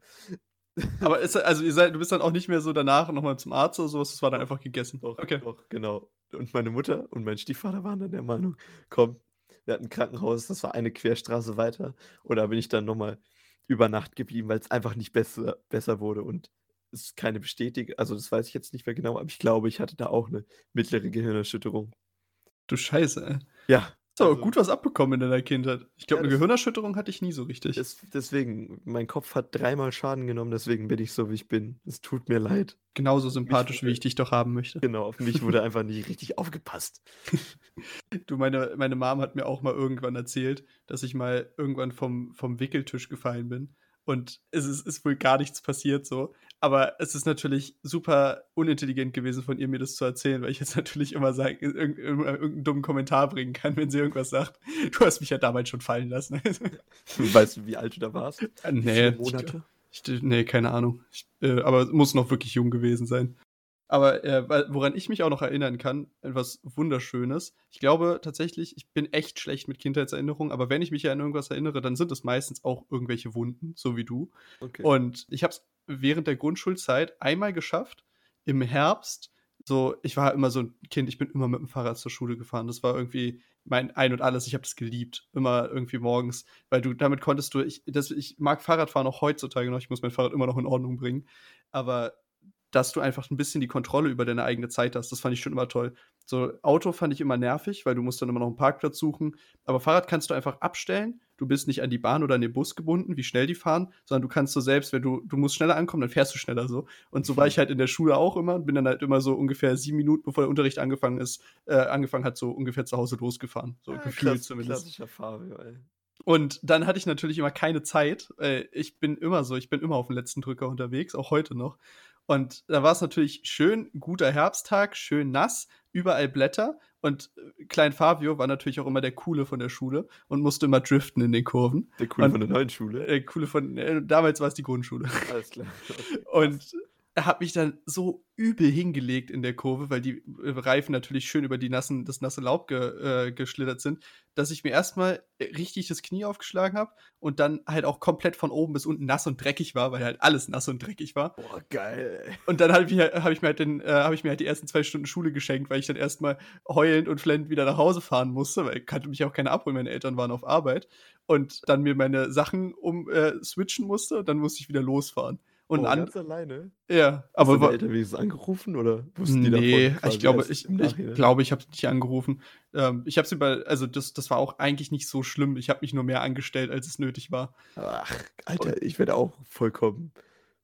Aber ist, also ihr seid, du bist dann auch nicht mehr so danach nochmal zum Arzt oder sowas, das war dann einfach gegessen. Doch, Okay. doch, genau. Und meine Mutter und mein Stiefvater waren dann der Meinung, komm, wir hatten ein Krankenhaus, das war eine Querstraße weiter. Und da bin ich dann nochmal über Nacht geblieben, weil es einfach nicht besser, besser wurde. Und ist keine Bestätigung, also das weiß ich jetzt nicht mehr genau, aber ich glaube, ich hatte da auch eine mittlere Gehirnerschütterung. Du Scheiße, ey. Ja. Hast aber also gut was abbekommen in deiner Kindheit. Ich glaube, Ja, eine das- Gehirnerschütterung hatte ich nie so richtig. des, deswegen, mein Kopf hat dreimal Schaden genommen, deswegen bin ich so, wie ich bin. Es tut mir leid. Genauso sympathisch, wie wurde- ich dich doch haben möchte. Genau, auf mich wurde einfach nicht richtig aufgepasst. Du, meine, meine Mom hat mir auch mal irgendwann erzählt, dass ich mal irgendwann vom, vom Wickeltisch gefallen bin und es ist, ist wohl gar nichts passiert so. Aber es ist natürlich super unintelligent gewesen von ihr, mir das zu erzählen, weil ich jetzt natürlich immer sagen, irg irgendeinen dummen Kommentar bringen kann, wenn sie irgendwas sagt. Du hast mich ja damals schon fallen lassen. weißt du, wie alt du da warst? Äh, nee, Monate? Ich, ich, nee, keine Ahnung. Ich, äh, aber muss noch wirklich jung gewesen sein. Aber äh, woran ich mich auch noch erinnern kann, etwas Wunderschönes. Ich glaube tatsächlich, ich bin echt schlecht mit Kindheitserinnerungen, aber wenn ich mich an irgendwas erinnere, dann sind es meistens auch irgendwelche Wunden, so wie du. Okay. Und ich habe es während der Grundschulzeit einmal geschafft, im Herbst. So, ich war immer so ein Kind, ich bin immer mit dem Fahrrad zur Schule gefahren. Das war irgendwie mein Ein und Alles. Ich habe das geliebt. Immer irgendwie morgens, weil du damit konntest du, ich, das, ich mag Fahrradfahren auch heutzutage noch. Ich muss mein Fahrrad immer noch in Ordnung bringen. Aber dass du einfach ein bisschen die Kontrolle über deine eigene Zeit hast. Das fand ich schon immer toll. So, Auto fand ich immer nervig, weil du musst dann immer noch einen Parkplatz suchen. Aber Fahrrad kannst du einfach abstellen. Du bist nicht an die Bahn oder an den Bus gebunden, wie schnell die fahren, sondern du kannst so selbst, wenn du, du musst schneller ankommen, dann fährst du schneller so. Und so war ich halt in der Schule auch immer und bin dann halt immer so ungefähr sieben Minuten, bevor der Unterricht angefangen ist, äh, angefangen hat, so ungefähr zu Hause losgefahren. So ja, gefühlt klass, zumindest. Klassischer Fabio, ey. Und dann hatte ich natürlich immer keine Zeit. Ich bin immer so, ich bin immer auf dem letzten Drücker unterwegs, auch heute noch. Und da war es natürlich schön, guter Herbsttag, schön nass, überall Blätter. Und äh, Klein Fabio war natürlich auch immer der Coole von der Schule und musste immer driften in den Kurven. Der Coole und, von der neuen Schule? Der Coole von, äh, damals war es die Grundschule. Alles klar. Und hat mich dann so übel hingelegt in der Kurve, weil die äh, Reifen natürlich schön über die nassen, das nasse Laub ge, äh, geschlittert sind, dass ich mir erstmal richtig das Knie aufgeschlagen habe und dann halt auch komplett von oben bis unten nass und dreckig war, weil halt alles nass und dreckig war. Boah, geil. Und dann habe ich, hab ich, mir halt den, äh, hab ich mir halt die ersten zwei Stunden Schule geschenkt, weil ich dann erstmal heulend und flennend wieder nach Hause fahren musste, weil ich kannte mich auch keiner abholen, meine Eltern waren auf Arbeit und dann mir meine Sachen um äh, switchen musste und dann musste ich wieder losfahren. Und oh, an ganz alleine? Ja, aber Hast du Eltern wenigstens angerufen oder wussten nee, die davon? ich glaube, ich, ich glaube, ich habe dich angerufen. Ähm, ich habe sie bei, also das, das war auch eigentlich nicht so schlimm. Ich habe mich nur mehr angestellt, als es nötig war. Ach, Alter, ich werde auch vollkommen,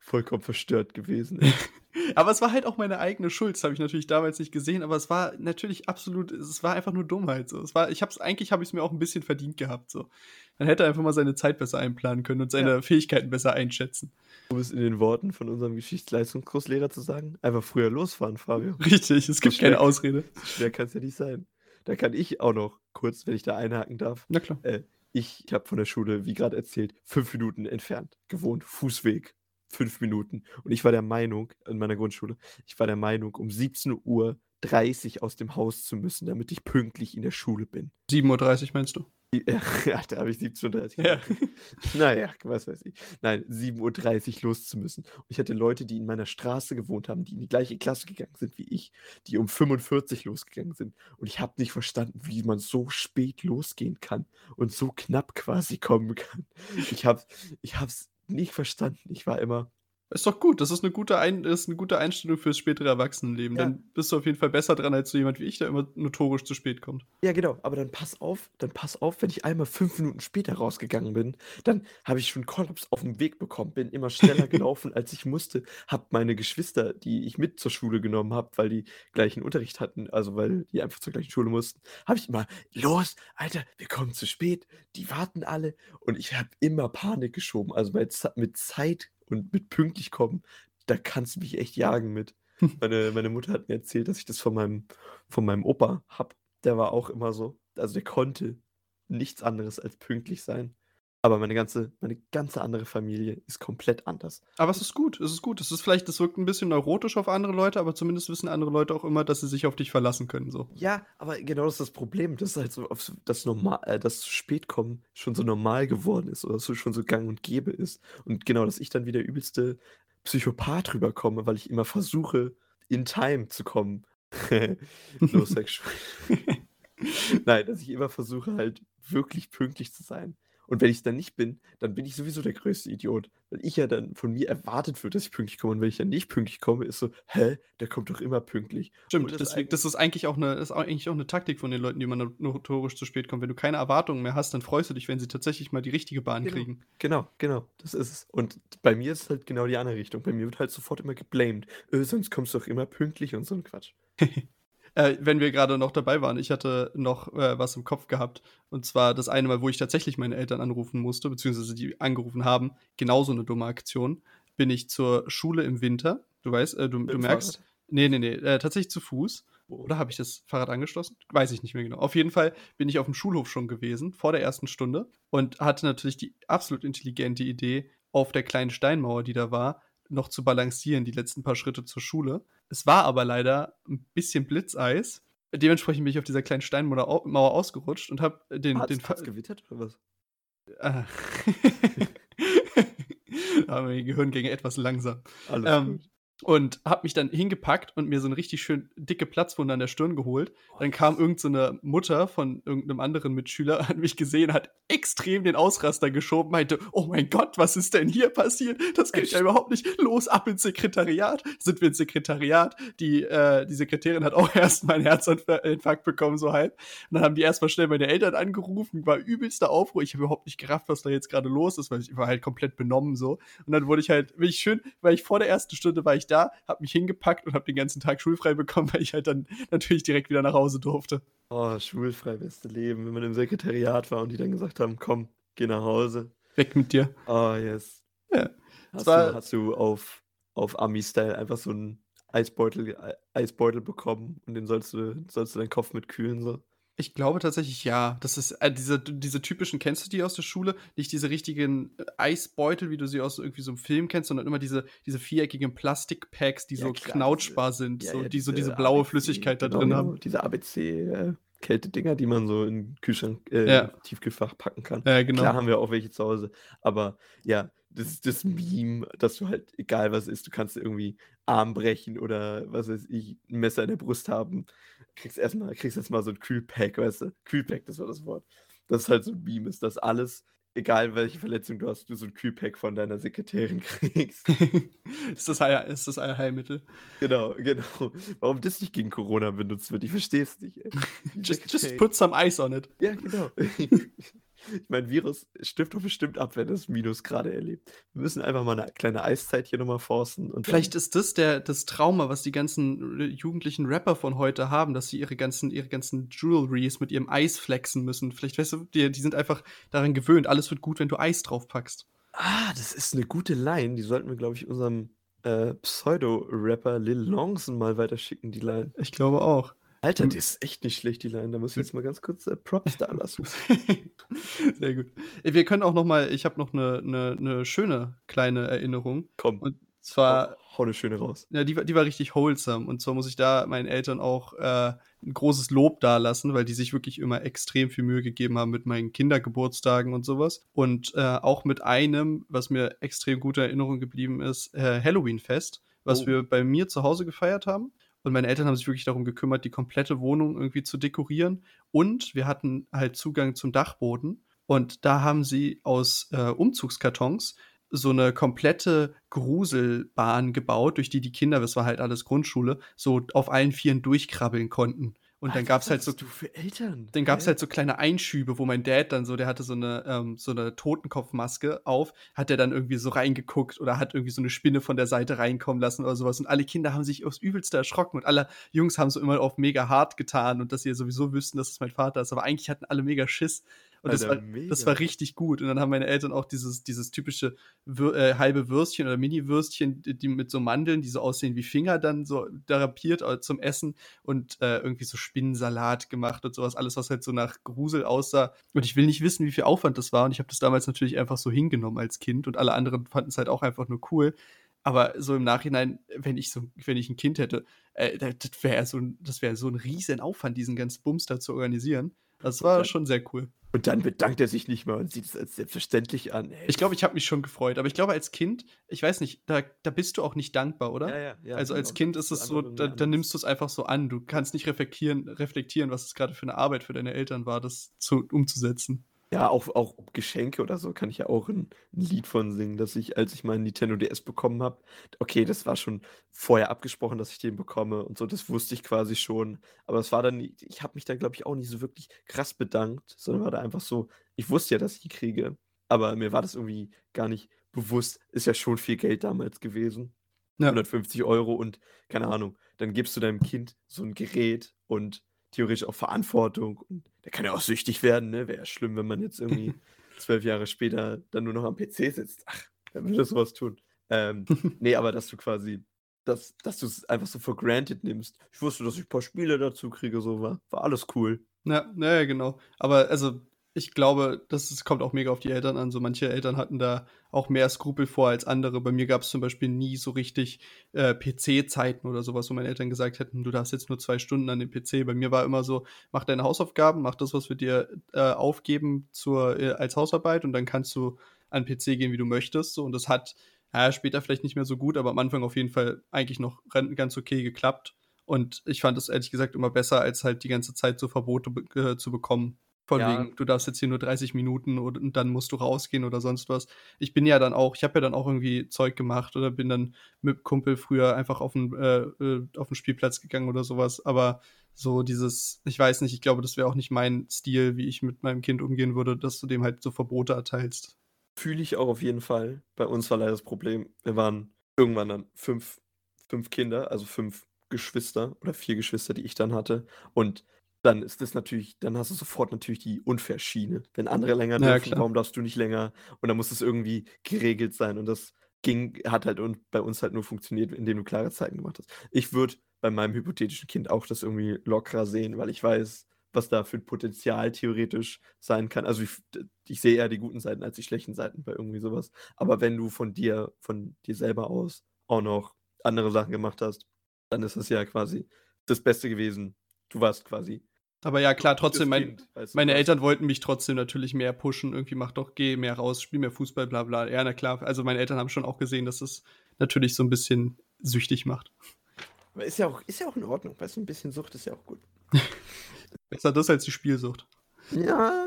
vollkommen verstört gewesen. aber es war halt auch meine eigene Schuld. Das habe ich natürlich damals nicht gesehen, aber es war natürlich absolut, es war einfach nur Dummheit. So. Es war, ich hab's, eigentlich habe ich es mir auch ein bisschen verdient gehabt. So. Dann hätte er einfach mal seine Zeit besser einplanen können und seine ja. Fähigkeiten besser einschätzen. Um es in den Worten von unserem Geschichtsleistungskurslehrer zu sagen, einfach früher losfahren, Fabio. Richtig, es gibt so keine Ausrede. So schwer kann es ja nicht sein. Da kann ich auch noch kurz, wenn ich da einhaken darf. Na klar. Äh, ich habe von der Schule, wie gerade erzählt, fünf Minuten entfernt gewohnt. Fußweg. Fünf Minuten. Und ich war der Meinung, in meiner Grundschule, ich war der Meinung, um 17 Uhr 30 aus dem Haus zu müssen, damit ich pünktlich in der Schule bin. 7.30 Uhr meinst du? Ja, da habe ich 17.30 Uhr. Ja. Naja, was weiß ich. Nein, 7.30 Uhr los zu müssen. Und ich hatte Leute, die in meiner Straße gewohnt haben, die in die gleiche Klasse gegangen sind wie ich, die um 45 losgegangen sind. Und ich habe nicht verstanden, wie man so spät losgehen kann und so knapp quasi kommen kann. Ich habe es ich nicht verstanden. Ich war immer, ist doch gut, das ist eine gute, Ein ist eine gute Einstellung fürs spätere Erwachsenenleben. Ja. Dann bist du auf jeden Fall besser dran als so jemand wie ich, der immer notorisch zu spät kommt. Ja, genau, aber dann pass auf, dann pass auf, wenn ich einmal fünf Minuten später rausgegangen bin, dann habe ich schon Kollaps auf dem Weg bekommen, bin immer schneller gelaufen, als ich musste, habe meine Geschwister, die ich mit zur Schule genommen habe, weil die gleichen Unterricht hatten, also weil die einfach zur gleichen Schule mussten, habe ich immer, los, Alter, wir kommen zu spät, die warten alle und ich habe immer Panik geschoben, also mit Zeit und mit pünktlich kommen, da kannst du mich echt jagen mit. Meine, meine Mutter hat mir erzählt, dass ich das von meinem, von meinem Opa habe. Der war auch immer so. Also der konnte nichts anderes als pünktlich sein. Aber meine ganze, meine ganze andere Familie ist komplett anders. Aber es ist gut, es ist gut. Es ist vielleicht, das wirkt ein bisschen neurotisch auf andere Leute, aber zumindest wissen andere Leute auch immer, dass sie sich auf dich verlassen können. So. Ja, aber genau das ist das Problem, dass halt so auf das normal, äh, das Spätkommen schon so normal geworden ist oder so schon so gang und gäbe ist. Und genau, dass ich dann wie der übelste Psychopath rüberkomme, weil ich immer versuche, in Time zu kommen. no sexual. Nein, dass ich immer versuche, halt wirklich pünktlich zu sein. Und wenn ich es dann nicht bin, dann bin ich sowieso der größte Idiot. Weil ich ja dann von mir erwartet wird, dass ich pünktlich komme. Und wenn ich dann nicht pünktlich komme, ist so, hä, der kommt doch immer pünktlich. Stimmt, das, deswegen, das ist eigentlich auch eine, ist eigentlich auch eine Taktik von den Leuten, die immer notorisch zu spät kommen. Wenn du keine Erwartungen mehr hast, dann freust du dich, wenn sie tatsächlich mal die richtige Bahn genau, kriegen. Genau, genau, das ist es. Und bei mir ist es halt genau die andere Richtung. Bei mir wird halt sofort immer geblamed. Äh, sonst kommst du doch immer pünktlich und so ein Quatsch. Äh, wenn wir gerade noch dabei waren, ich hatte noch äh, was im Kopf gehabt. Und zwar das eine Mal, wo ich tatsächlich meine Eltern anrufen musste, beziehungsweise die angerufen haben. Genauso eine dumme Aktion. Bin ich zur Schule im Winter. Du weißt, äh, du, du merkst. Fahrrad? Nee, nee, nee, äh, tatsächlich zu Fuß. Oder habe ich das Fahrrad angeschlossen? Weiß ich nicht mehr genau. Auf jeden Fall bin ich auf dem Schulhof schon gewesen, vor der ersten Stunde, und hatte natürlich die absolut intelligente Idee, auf der kleinen Steinmauer, die da war, noch zu balancieren, die letzten paar Schritte zur Schule. Es war aber leider ein bisschen Blitzeis. Dementsprechend bin ich auf dieser kleinen Steinmauer au- Mauer ausgerutscht und habe den, Hat's, den hat's gewittert oder was? Ah. Aber mein Gehirn ging etwas langsam. Alles Ähm, gut. Und habe mich dann hingepackt und mir so eine richtig schön dicke Platzwunde an der Stirn geholt. Dann kam irgendeine so Mutter von irgendeinem anderen Mitschüler, hat mich gesehen, hat extrem den Ausraster geschoben, meinte, oh mein Gott, was ist denn hier passiert? Das geht ja überhaupt nicht. Los, ab ins Sekretariat. Sind wir ins Sekretariat. Die, äh, die Sekretärin hat auch erst mal einen Herzinfarkt bekommen, so halb. Und dann haben die erstmal schnell meine Eltern angerufen, war übelster Aufruhr. Ich habe überhaupt nicht gerafft, was da jetzt gerade los ist, weil ich war halt komplett benommen so. Und dann wurde ich halt, bin ich schön, weil ich vor der ersten Stunde war ich da, habe mich hingepackt und habe den ganzen Tag schulfrei bekommen, weil ich halt dann natürlich direkt wieder nach Hause durfte. Oh, schulfrei, beste Leben. Wenn man im Sekretariat war und die dann gesagt haben, komm, geh nach Hause. Weg mit dir. Oh, yes. Ja. Hast, war- du, hast du auf, auf Ami-Style einfach so einen Eisbeutel, Ei- Eisbeutel bekommen und den sollst du, sollst du deinen Kopf mit kühlen so? Ich glaube tatsächlich ja. Das ist äh, diese, diese typischen, kennst du die aus der Schule? Nicht diese richtigen äh, Eisbeutel, wie du sie aus irgendwie so einem Film kennst, sondern immer diese, diese viereckigen Plastikpacks, die Ja, so klar, knautschbar sind, Ja, so, ja, die so diese blaue ABC, Flüssigkeit da genau, drin haben. Diese ABC-Kältedinger, die man so in den Kühlschrank, äh, Ja. Tiefkühlfach packen kann. Ja, genau. Klar haben wir auch welche zu Hause, aber ja, das ist das Meme, dass du halt, egal was ist, du kannst irgendwie Arm brechen oder was weiß ich, ein Messer in der Brust haben, kriegst erstmal, kriegst erstmal so ein Kühlpack, weißt du? Kühlpack, das war das Wort. Das ist halt so ein Meme, ist das alles, egal welche Verletzung du hast, du so ein Kühlpack von deiner Sekretärin kriegst. ist, das, Heil- ist das ein Heilmittel? genau, genau. Warum das nicht gegen Corona benutzt wird, ich verstehe es nicht. Just, just put some ice on it. Ja, genau. Ich mein Virus stirbt doch bestimmt ab, wenn das Minus gerade erlebt. Wir müssen einfach mal eine kleine Eiszeit hier nochmal forcen. Und Vielleicht ist das der, das Trauma, was die ganzen äh, jugendlichen Rapper von heute haben, dass sie ihre ganzen, ihre ganzen Jewelries mit ihrem Eis flexen müssen. Vielleicht, weißt du, die, die sind einfach daran gewöhnt, alles wird gut, wenn du Eis drauf packst. Ah, das ist eine gute Line. Die sollten wir, glaube ich, unserem äh, Pseudo-Rapper Lil Longson mal weiterschicken, die Line. Ich glaube auch. Alter, Hm. die ist echt nicht schlecht, die Line. Da muss ich jetzt mal ganz kurz äh, Props da lassen. Sehr gut. Wir können auch noch mal, ich habe noch eine, eine, eine schöne kleine Erinnerung. Komm, Und zwar, hau, eine schöne raus. ja, die, war- die war richtig wholesome. Und zwar muss ich da meinen Eltern auch äh, ein großes Lob dalassen, weil die sich wirklich immer extrem viel Mühe gegeben haben mit meinen Kindergeburtstagen und sowas. Und äh, auch mit einem, was mir extrem gute Erinnerung geblieben ist, äh, Halloween-Fest, was Oh. wir bei mir zu Hause gefeiert haben. Und meine Eltern haben sich wirklich darum gekümmert, die komplette Wohnung irgendwie zu dekorieren. Und wir hatten halt Zugang zum Dachboden. Und da haben sie aus äh, Umzugskartons so eine komplette Gruselbahn gebaut, durch die die Kinder, das war halt alles Grundschule, so auf allen Vieren durchkrabbeln konnten. Und dann gab es halt so du für Eltern? dann gab es halt so kleine Einschübe, wo mein Dad dann so, der hatte so eine, ähm, so eine Totenkopfmaske auf, hat der dann irgendwie so reingeguckt oder hat irgendwie so eine Spinne von der Seite reinkommen lassen oder sowas. Und alle Kinder haben sich aufs Übelste erschrocken und alle Jungs haben so immer auf mega hart getan und dass sie sowieso wüssten, dass es mein Vater ist. Aber eigentlich hatten alle mega Schiss. Und das, war, das war richtig gut. Und dann haben meine Eltern auch dieses, dieses typische Wür äh, halbe Würstchen oder Mini-Würstchen, die, die mit so Mandeln, die so aussehen wie Finger, dann so therapiert äh, zum Essen und äh, irgendwie so Spinnensalat gemacht und sowas. Alles, was halt so nach Grusel aussah. Und ich will nicht wissen, wie viel Aufwand das war. Und ich habe das damals natürlich einfach so hingenommen als Kind und alle anderen fanden es halt auch einfach nur cool. Aber so im Nachhinein, wenn ich so, wenn ich ein Kind hätte, äh, das wäre so, das wäre so ein riesen Aufwand, diesen ganzen Bums da zu organisieren. Das war schon sehr cool. Und dann bedankt er sich nicht mehr und sieht es als selbstverständlich an. Ey, Ich glaube, ich habe mich schon gefreut, aber ich glaube, als Kind, ich weiß nicht, da, da bist du auch nicht dankbar, oder? Ja, ja, ja, also als genau, Kind ist es so, da, irgendwie da anders. nimmst du es einfach so an. Du kannst nicht reflektieren, reflektieren, was es gerade für eine Arbeit für deine Eltern war, das zu, umzusetzen. Ja, auch, auch Geschenke oder so kann ich ja auch ein, ein Lied von singen, dass ich, als ich meinen Nintendo DS bekommen habe, okay, das war schon vorher abgesprochen, dass ich den bekomme und so, das wusste ich quasi schon. Aber es war dann, ich habe mich da, glaube ich, auch nicht so wirklich krass bedankt, sondern war da einfach so, ich wusste ja, dass ich die kriege, aber mir war das irgendwie gar nicht bewusst. Ist ja schon viel Geld damals gewesen. Ja. 150 Euro und keine Ahnung, dann gibst du deinem Kind so ein Gerät und theoretisch auch Verantwortung. Und der kann ja auch süchtig werden, ne? Wäre ja schlimm, wenn man jetzt irgendwie zwölf Jahre später dann nur noch am PC sitzt. Ach, wer würde sowas tun? Ähm, nee, aber dass du quasi, dass, dass du es einfach so for granted nimmst. Ich wusste, dass ich ein paar Spiele dazu kriege, so war, war alles cool. Ja, naja, genau. Aber also, ich glaube, das ist, kommt auch mega auf die Eltern an. So manche Eltern hatten da auch mehr Skrupel vor als andere. Bei mir gab es zum Beispiel nie so richtig äh, PC-Zeiten oder sowas, wo meine Eltern gesagt hätten, du darfst jetzt nur zwei Stunden an dem PC. Bei mir war immer so, mach deine Hausaufgaben, mach das, was wir dir äh, aufgeben zur, äh, als Hausarbeit und dann kannst du an den PC gehen, wie du möchtest. So, und das hat ja, später vielleicht nicht mehr so gut, aber am Anfang auf jeden Fall eigentlich noch ganz okay geklappt. Und ich fand es ehrlich gesagt immer besser, als halt die ganze Zeit so Verbote be äh, zu bekommen. Von Ja. wegen, du darfst jetzt hier nur 30 Minuten und, und dann musst du rausgehen oder sonst was. Ich bin ja dann auch, ich habe ja dann auch irgendwie Zeug gemacht oder bin dann mit Kumpel früher einfach auf den, äh, äh, auf den Spielplatz gegangen oder sowas. Aber so dieses, ich weiß nicht, ich glaube, das wäre auch nicht mein Stil, wie ich mit meinem Kind umgehen würde, dass du dem halt so Verbote erteilst. Fühle ich auch auf jeden Fall. Bei uns war leider das Problem, wir waren irgendwann dann fünf, fünf Kinder, also fünf Geschwister oder vier Geschwister, die ich dann hatte. Und dann ist das natürlich, dann hast du sofort natürlich die Unfair-Schiene. Wenn andere länger Ja, dürfen, klar. warum darfst du nicht länger? Und dann muss es irgendwie geregelt sein. Und das ging, hat halt und bei uns halt nur funktioniert, indem du klare Zeiten gemacht hast. Ich würde bei meinem hypothetischen Kind auch das irgendwie lockerer sehen, weil ich weiß, was da für ein Potenzial theoretisch sein kann. Also ich, ich sehe eher die guten Seiten als die schlechten Seiten bei irgendwie sowas. Aber wenn du von dir, von dir selber aus auch noch andere Sachen gemacht hast, dann ist das ja quasi das Beste gewesen. Du warst quasi. Aber ja, klar, trotzdem, mein, Kind, weißt du, Meine was- Eltern wollten mich trotzdem natürlich mehr pushen, irgendwie mach doch, geh mehr raus, spiel mehr Fußball, bla bla. Ja, na klar. Also meine Eltern haben schon auch gesehen, dass es natürlich so ein bisschen süchtig macht. Aber ist ja, auch, ist ja auch in Ordnung. Weißt du, ein bisschen Sucht ist ja auch gut. Besser das als die Spielsucht. Ja,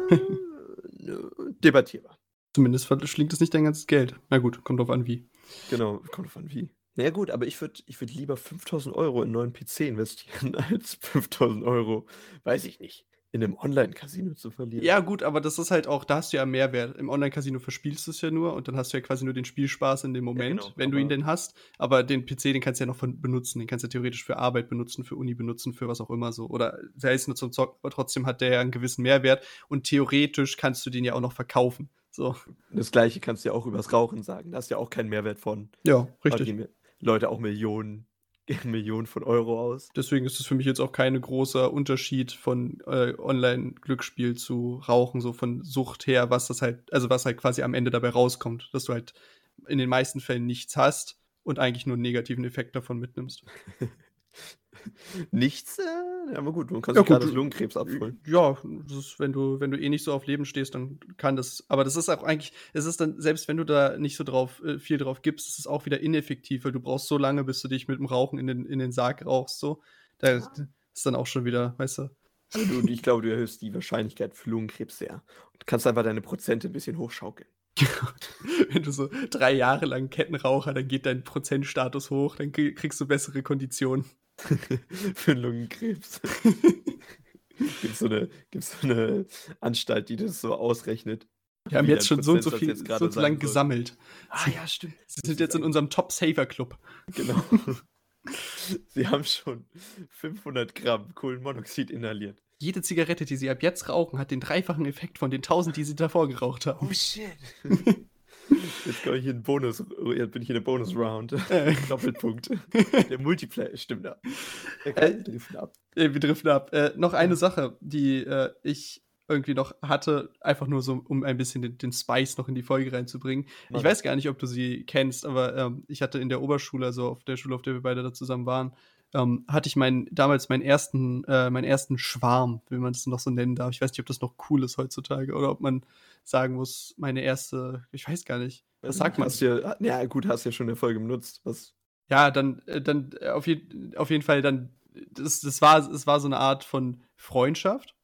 nö, debattierbar. Zumindest verschlingt es nicht dein ganzes Geld. Na gut, kommt drauf an wie. Genau, kommt davon wie. Na ja, gut, aber ich würde ich würd lieber 5000 Euro in einen neuen PC investieren, als 5000 Euro, weiß ich nicht, in einem Online-Casino zu verlieren. Ja, gut, aber das ist halt auch, da hast du ja Mehrwert. Im Online-Casino verspielst du es ja nur und dann hast du ja quasi nur den Spielspaß in dem Moment, genau, wenn du ihn denn hast. Aber den PC, den kannst du ja noch von, benutzen. Den kannst du ja theoretisch für Arbeit benutzen, für Uni benutzen, für was auch immer so. Oder sei es nur zum Zocken, aber trotzdem hat der ja einen gewissen Mehrwert und theoretisch kannst du den ja auch noch verkaufen. So. Das gleiche kannst du ja auch übers Rauchen sagen. Da hast du ja auch keinen Mehrwert von. Ja, geben Leute auch Millionen, Millionen von Euro aus. Deswegen ist es für mich jetzt auch kein großer Unterschied von äh, Online-Glücksspiel zu Rauchen, so von Sucht her, was das halt, also was halt quasi am Ende dabei rauskommt, dass du halt in den meisten Fällen nichts hast und eigentlich nur einen negativen Effekt davon mitnimmst. Nichts, äh, aber gut, man kann Ja, sich gerade Lungenkrebs abholen. Ja, das ist, wenn du, wenn du eh nicht so auf Leben stehst, dann kann das. Aber das ist auch eigentlich, es ist dann, selbst wenn du da nicht so drauf, äh, viel drauf gibst, ist es auch wieder ineffektiv, weil du brauchst so lange, bis du dich mit dem Rauchen in den, in den Sarg rauchst. So. Da ist dann auch schon wieder, weißt du. Aber du, ich glaube, du erhöhst die Wahrscheinlichkeit für Lungenkrebs sehr. Und kannst einfach deine Prozente ein bisschen hochschaukeln. Wenn du so drei Jahre lang Kettenraucher, dann geht dein Prozentstatus hoch, dann krie- kriegst du bessere Konditionen. für Lungenkrebs. Gibt so gibt's so eine Anstalt, die das so ausrechnet. Wir haben jetzt schon so und so viel, so und so lang gesammelt. Ah ja, stimmt. Sie sind jetzt in unserem Top-Saver-Club. Genau. Sie haben schon 500 Gramm Kohlenmonoxid inhaliert. Jede Zigarette, die sie ab jetzt rauchen, hat den dreifachen Effekt von den 1000, die sie davor geraucht haben. shit. Jetzt komme ich in Bonus, jetzt bin ich in der Bonus-Round. Äh. Doppelpunkt. Der Multiplayer, stimmt. Okay, Äh, wir driften ab. Äh, wir driften ab. Äh, noch eine Sache, die äh, ich irgendwie noch hatte, einfach nur so, um ein bisschen den, den Spice noch in die Folge reinzubringen. Mach Ich weiß gar nicht, ob du sie kennst, aber ähm, ich hatte in der Oberschule, also auf der Schule, auf der wir beide da zusammen waren, ähm, hatte ich meinen, damals meinen ersten, äh, meinen ersten Schwarm, wenn man es noch so nennen darf. Ich weiß nicht, ob das noch cool ist heutzutage oder ob man sagen muss, meine erste, ich weiß gar nicht. Was sagt man? Ja, ja, gut, hast ja schon in der Folge benutzt. Was, Ja, dann, äh, dann äh, auf, je, auf jeden Fall dann, das, das, war, das war so eine Art von Freundschaft.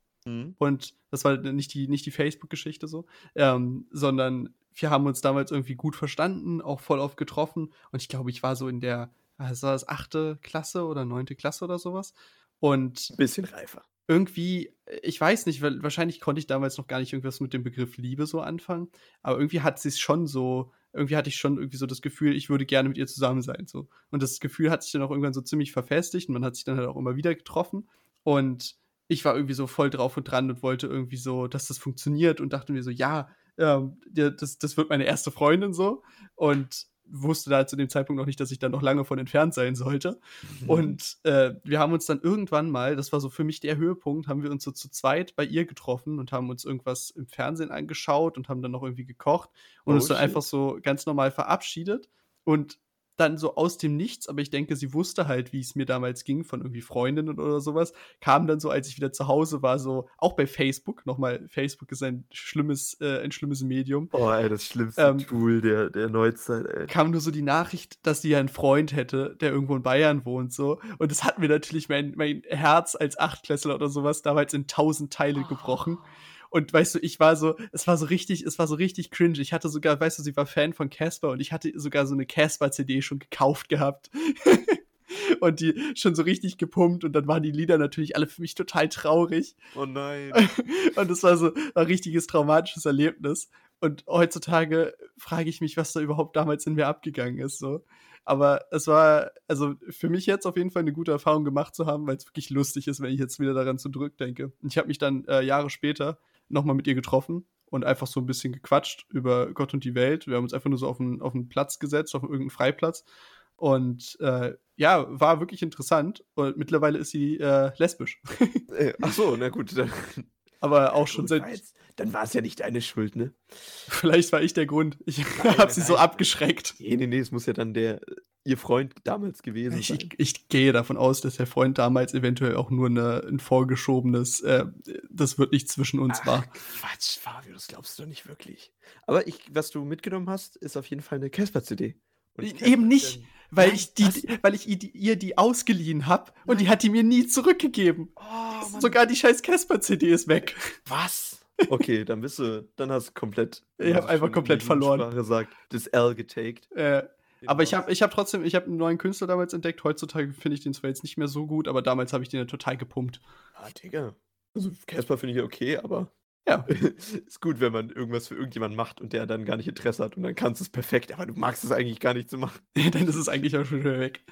Und das war nicht die, nicht die Facebook-Geschichte so, ähm, sondern wir haben uns damals irgendwie gut verstanden, auch voll oft getroffen. Und ich glaube, ich war so in der, was war das, achte Klasse oder neunte Klasse oder sowas. Und Bisschen reifer. irgendwie, ich weiß nicht, weil wahrscheinlich konnte ich damals noch gar nicht irgendwas mit dem Begriff Liebe so anfangen, aber irgendwie hat sie es schon so irgendwie hatte ich schon irgendwie so das Gefühl, ich würde gerne mit ihr zusammen sein. So. Und das Gefühl hat sich dann auch irgendwann so ziemlich verfestigt und man hat sich dann halt auch immer wieder getroffen. Und ich war irgendwie so voll drauf und dran und wollte irgendwie so, dass das funktioniert und dachte mir so, ja, ähm, das, das wird meine erste Freundin so. Und wusste da zu dem Zeitpunkt noch nicht, dass ich da noch lange von entfernt sein sollte. Mhm. Und äh, wir haben uns dann irgendwann mal, das war so für mich der Höhepunkt, haben wir uns so zu zweit bei ihr getroffen und haben uns irgendwas im Fernsehen angeschaut und haben dann noch irgendwie gekocht und oh, uns dann shit. einfach so ganz normal verabschiedet. Und dann so aus dem Nichts, aber ich denke, sie wusste halt, wie es mir damals ging, von irgendwie Freundinnen oder sowas, kam dann so, als ich wieder zu Hause war, so, auch bei Facebook, nochmal, Facebook ist ein schlimmes, äh, ein schlimmes Medium. Oh, ey, das schlimmste ähm, Tool der, der Neuzeit, ey. Kam nur so die Nachricht, dass sie ja einen Freund hätte, der irgendwo in Bayern wohnt, so. Und das hat mir natürlich mein, mein Herz als Achtklässler oder sowas damals in tausend Teile gebrochen. Oh. Und weißt du, ich war so, es war so richtig, es war so richtig cringe. Ich hatte sogar, weißt du, sie war Fan von Casper und ich hatte sogar so eine Casper-CD schon gekauft gehabt. und die schon so richtig gepumpt und dann waren die Lieder natürlich alle für mich total traurig. Oh nein. und das war so ein richtiges traumatisches Erlebnis. Und heutzutage frage ich mich, was da überhaupt damals in mir abgegangen ist. So. Aber es war, also für mich jetzt auf jeden Fall eine gute Erfahrung gemacht zu haben, weil es wirklich lustig ist, wenn ich jetzt wieder daran zurückdenke. Und ich habe mich dann äh, Jahre später nochmal mit ihr getroffen und einfach so ein bisschen gequatscht über Gott und die Welt. Wir haben uns einfach nur so auf einen, auf einen Platz gesetzt, auf irgendeinen Freiplatz. Und äh, ja, war wirklich interessant. Und mittlerweile ist sie äh, lesbisch. Äh, ach so, na gut. Dann, Aber auch schon seit. Dann war es ja nicht deine Schuld, ne? Vielleicht war ich der Grund. Ich habe sie so abgeschreckt. Nee, nee, nee, es muss ja dann der ihr Freund damals gewesen ich, sein. Ich, ich, gehe davon aus, dass der Freund damals eventuell auch nur eine, ein vorgeschobenes, äh, das wird nicht zwischen uns Ach, war. Quatsch, Fabio, das glaubst du doch nicht wirklich. Aber ich, was du mitgenommen hast, ist auf jeden Fall eine Casper-CD. Eben nicht, weil ich, die, weil ich ihr die ausgeliehen habe und die hat die mir nie zurückgegeben. Oh, Sogar die scheiß Casper-CD ist weg. Was? Okay, dann bist du, dann hast du komplett. Ich habe einfach komplett verloren. Sprache sagt, das L getaked. Äh, aber ich habe ich hab trotzdem, ich habe einen neuen Künstler damals entdeckt. Heutzutage finde ich den zwar jetzt nicht mehr so gut, aber damals habe ich den ja total gepumpt. Ah, Digga. Also Casper finde ich ja okay, aber ja. ist gut, wenn man irgendwas für irgendjemanden macht und der dann gar nicht Interesse hat und dann kannst du es perfekt, aber du magst es eigentlich gar nicht zu machen. dann ist es eigentlich auch schon wieder weg.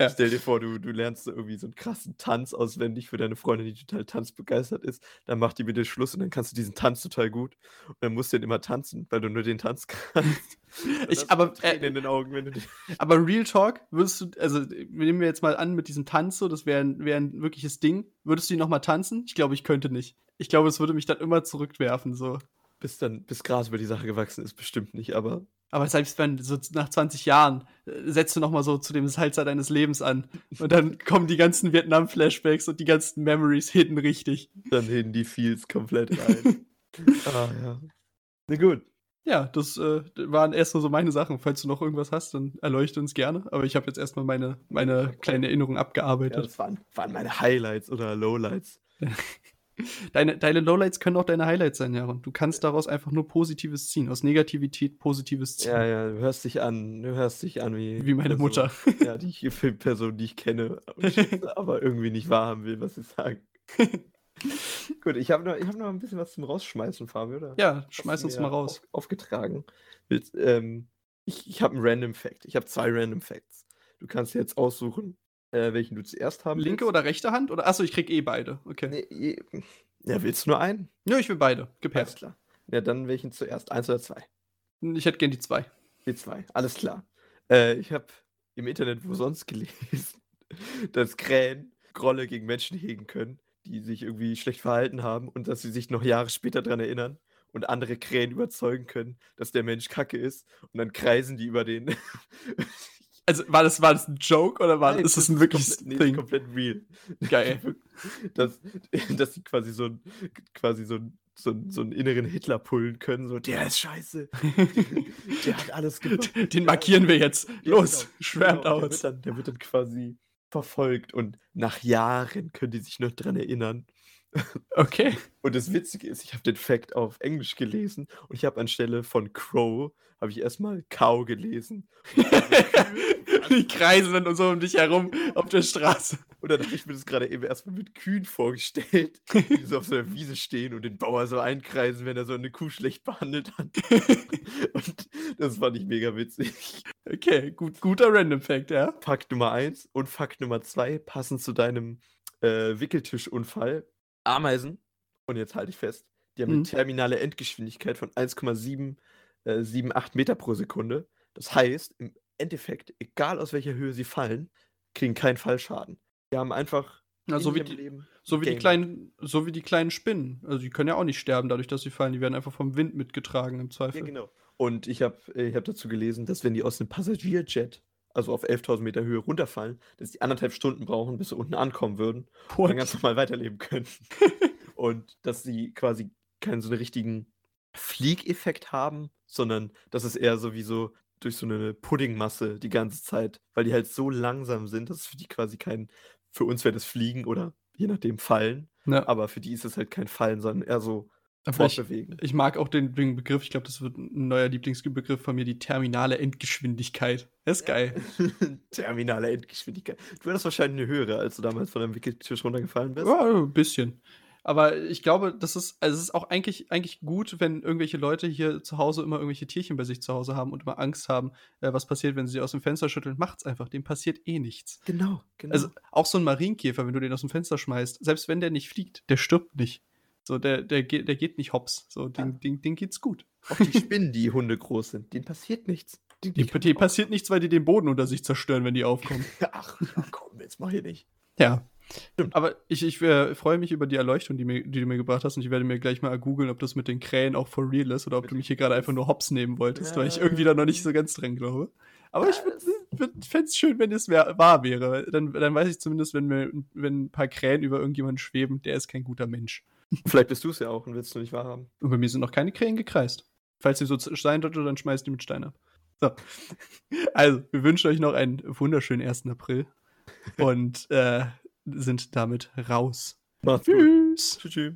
Ja. Stell dir vor, du, du lernst irgendwie so einen krassen Tanz auswendig für deine Freundin, die total tanzbegeistert ist. Dann macht die mit dir Schluss und dann kannst du diesen Tanz total gut. Und dann musst du den immer tanzen, weil du nur den Tanz kannst. ich, aber, äh, in den Augen, wenn du aber Real Talk, würdest du, also nehmen wir jetzt mal an mit diesem Tanz so, das wäre wär ein wirkliches Ding. Würdest du ihn nochmal tanzen? Ich glaube, ich könnte nicht ich glaube, es würde mich dann immer zurückwerfen, so. Bis dann, bis Gras über die Sache gewachsen ist, bestimmt nicht, aber. Aber selbst wenn, so nach 20 Jahren, äh, setzt du nochmal so zu dem Salzer deines Lebens an. Und dann kommen die ganzen Vietnam-Flashbacks und die ganzen Memories hinten richtig. Dann hinten die Feels komplett rein. ah, ja. Na gut. Ja, das äh, waren erst nur so meine Sachen. Falls du noch irgendwas hast, dann erleuchte uns gerne. Aber ich habe jetzt erstmal meine, meine kleine Erinnerung abgearbeitet. Ja, das waren, waren meine Highlights oder Lowlights. Deine, deine Lowlights können auch deine Highlights sein, Jaron. Du kannst daraus einfach nur Positives ziehen. Aus Negativität Positives ziehen. Ja, ja, du hörst dich an, du hörst dich an wie. Wie meine Person, Mutter. Ja, die Person, die ich kenne, aber irgendwie nicht wahrhaben will, was sie sagen. Gut, ich habe noch, hab noch ein bisschen was zum Rausschmeißen, Fabio, oder? Ja, schmeiß uns mal raus. Auf, aufgetragen. Willst, ähm, ich ich habe einen Random Fact. Ich habe zwei Random Facts. Du kannst jetzt aussuchen, äh, welchen du zuerst haben Linke willst. oder rechte Hand? Oder achso, ich krieg eh beide. Okay. Nee, ja, willst du nur einen? Ja, ich will beide. Gib her. Alles klar. Ja, dann welchen zuerst? Eins oder zwei? Ich hätte gern die zwei. Die zwei, alles klar. Äh, ich habe im Internet wo sonst gelesen, dass Krähen Grolle gegen Menschen hegen können, die sich irgendwie schlecht verhalten haben und dass sie sich noch Jahre später daran erinnern und andere Krähen überzeugen können, dass der Mensch kacke ist und dann kreisen die über den Also war das, war das ein Joke oder war, Nein, ist das ein wirkliches komplett, nee, Ding? komplett real. Geil. dass, dass sie quasi so, quasi so, so, so einen inneren Hitler pullen können. So, der ist scheiße. der hat alles gemacht. Den markieren wir jetzt. Los, genau, schwärmt genau. aus. Der wird, dann, der wird dann quasi verfolgt und nach Jahren können die sich noch dran erinnern. Okay. Und das Witzige ist, ich habe den Fact auf Englisch gelesen und ich habe anstelle von Crow, habe ich erstmal Cow gelesen. die kreisen dann so um dich herum auf der Straße. Und dann habe ich mir das gerade eben erstmal mit Kühen vorgestellt, die so auf so einer Wiese stehen und den Bauer so einkreisen, wenn er so eine Kuh schlecht behandelt hat. und Das fand ich mega witzig. Okay, gut, guter Random Fact, ja. Fakt Nummer eins und Fakt Nummer zwei passend zu deinem äh, Wickeltischunfall. Ameisen, und jetzt halte ich fest, die haben Mhm. eine terminale Endgeschwindigkeit von 1,778 Meter pro Sekunde. Das heißt, im Endeffekt, egal aus welcher Höhe sie fallen, kriegen keinen Fallschaden. Die haben einfach Na, so, wie die, so, wie die kleinen, so wie die kleinen Spinnen. Also die können ja auch nicht sterben, dadurch, dass sie fallen. Die werden einfach vom Wind mitgetragen im Ja, Zweifel. genau. Und ich habe ich hab dazu gelesen, dass wenn die aus einem Passagierjet, also auf 11.000 Meter Höhe runterfallen, dass die anderthalb Stunden brauchen, bis sie unten ankommen würden und What? dann ganz normal weiterleben können. und dass sie quasi keinen so einen richtigen Fliegeffekt haben, sondern dass es eher so wie so durch so eine Puddingmasse die ganze Zeit, weil die halt so langsam sind, dass es für die quasi kein, für uns wäre das Fliegen oder je nachdem Fallen, Ja, aber für die ist es halt kein Fallen, sondern eher so aber ich, fortbewegen. ich mag auch den, den Begriff, ich glaube, das wird ein neuer Lieblingsbegriff von mir, die terminale Endgeschwindigkeit. Das ist geil. Terminale Endgeschwindigkeit. Du hattest wahrscheinlich eine höhere, als du damals von deinem Wickeltisch runtergefallen bist. Ja, ein bisschen. Aber ich glaube, das ist, also es ist auch eigentlich, eigentlich gut, wenn irgendwelche Leute hier zu Hause immer irgendwelche Tierchen bei sich zu Hause haben und immer Angst haben, äh, was passiert, wenn sie sie aus dem Fenster schütteln. Macht's einfach, dem passiert eh nichts. Genau, genau. Also auch so ein Marienkäfer, wenn du den aus dem Fenster schmeißt, selbst wenn der nicht fliegt, der stirbt nicht. So, der, der, geht, der geht nicht hops. So, dem, Ja. dem, dem geht's gut. auch die Spinnen, die Hunde groß sind, denen passiert nichts. Die, können dem auch- passiert nichts, weil die den Boden unter sich zerstören, wenn die aufkommen. Ach, komm, jetzt mach hier nicht. Ja. Stimmt. Aber ich, ich äh, freue mich über die Erleuchtung, die, mir, die du mir gebracht hast. Und ich werde mir gleich mal googeln, ob das mit den Krähen auch for real ist oder ob du den mich hier gerade einfach nur hops nehmen wolltest, weil ich Ja. irgendwie da noch nicht so ganz dran glaube. Aber ich fände es schön, wenn es wahr wäre. Dann, dann weiß ich zumindest, wenn, mir, wenn ein paar Krähen über irgendjemanden schweben, der ist kein guter Mensch. Vielleicht bist du es ja auch und willst nur nicht wahrhaben. Und bei mir sind noch keine Krähen gekreist. Falls ihr so sein sollte, dann schmeißt die mit Stein ab. So. Also, wir wünschen euch noch einen wunderschönen 1. April und äh, sind damit raus. Macht's. Tschüss. tschüss.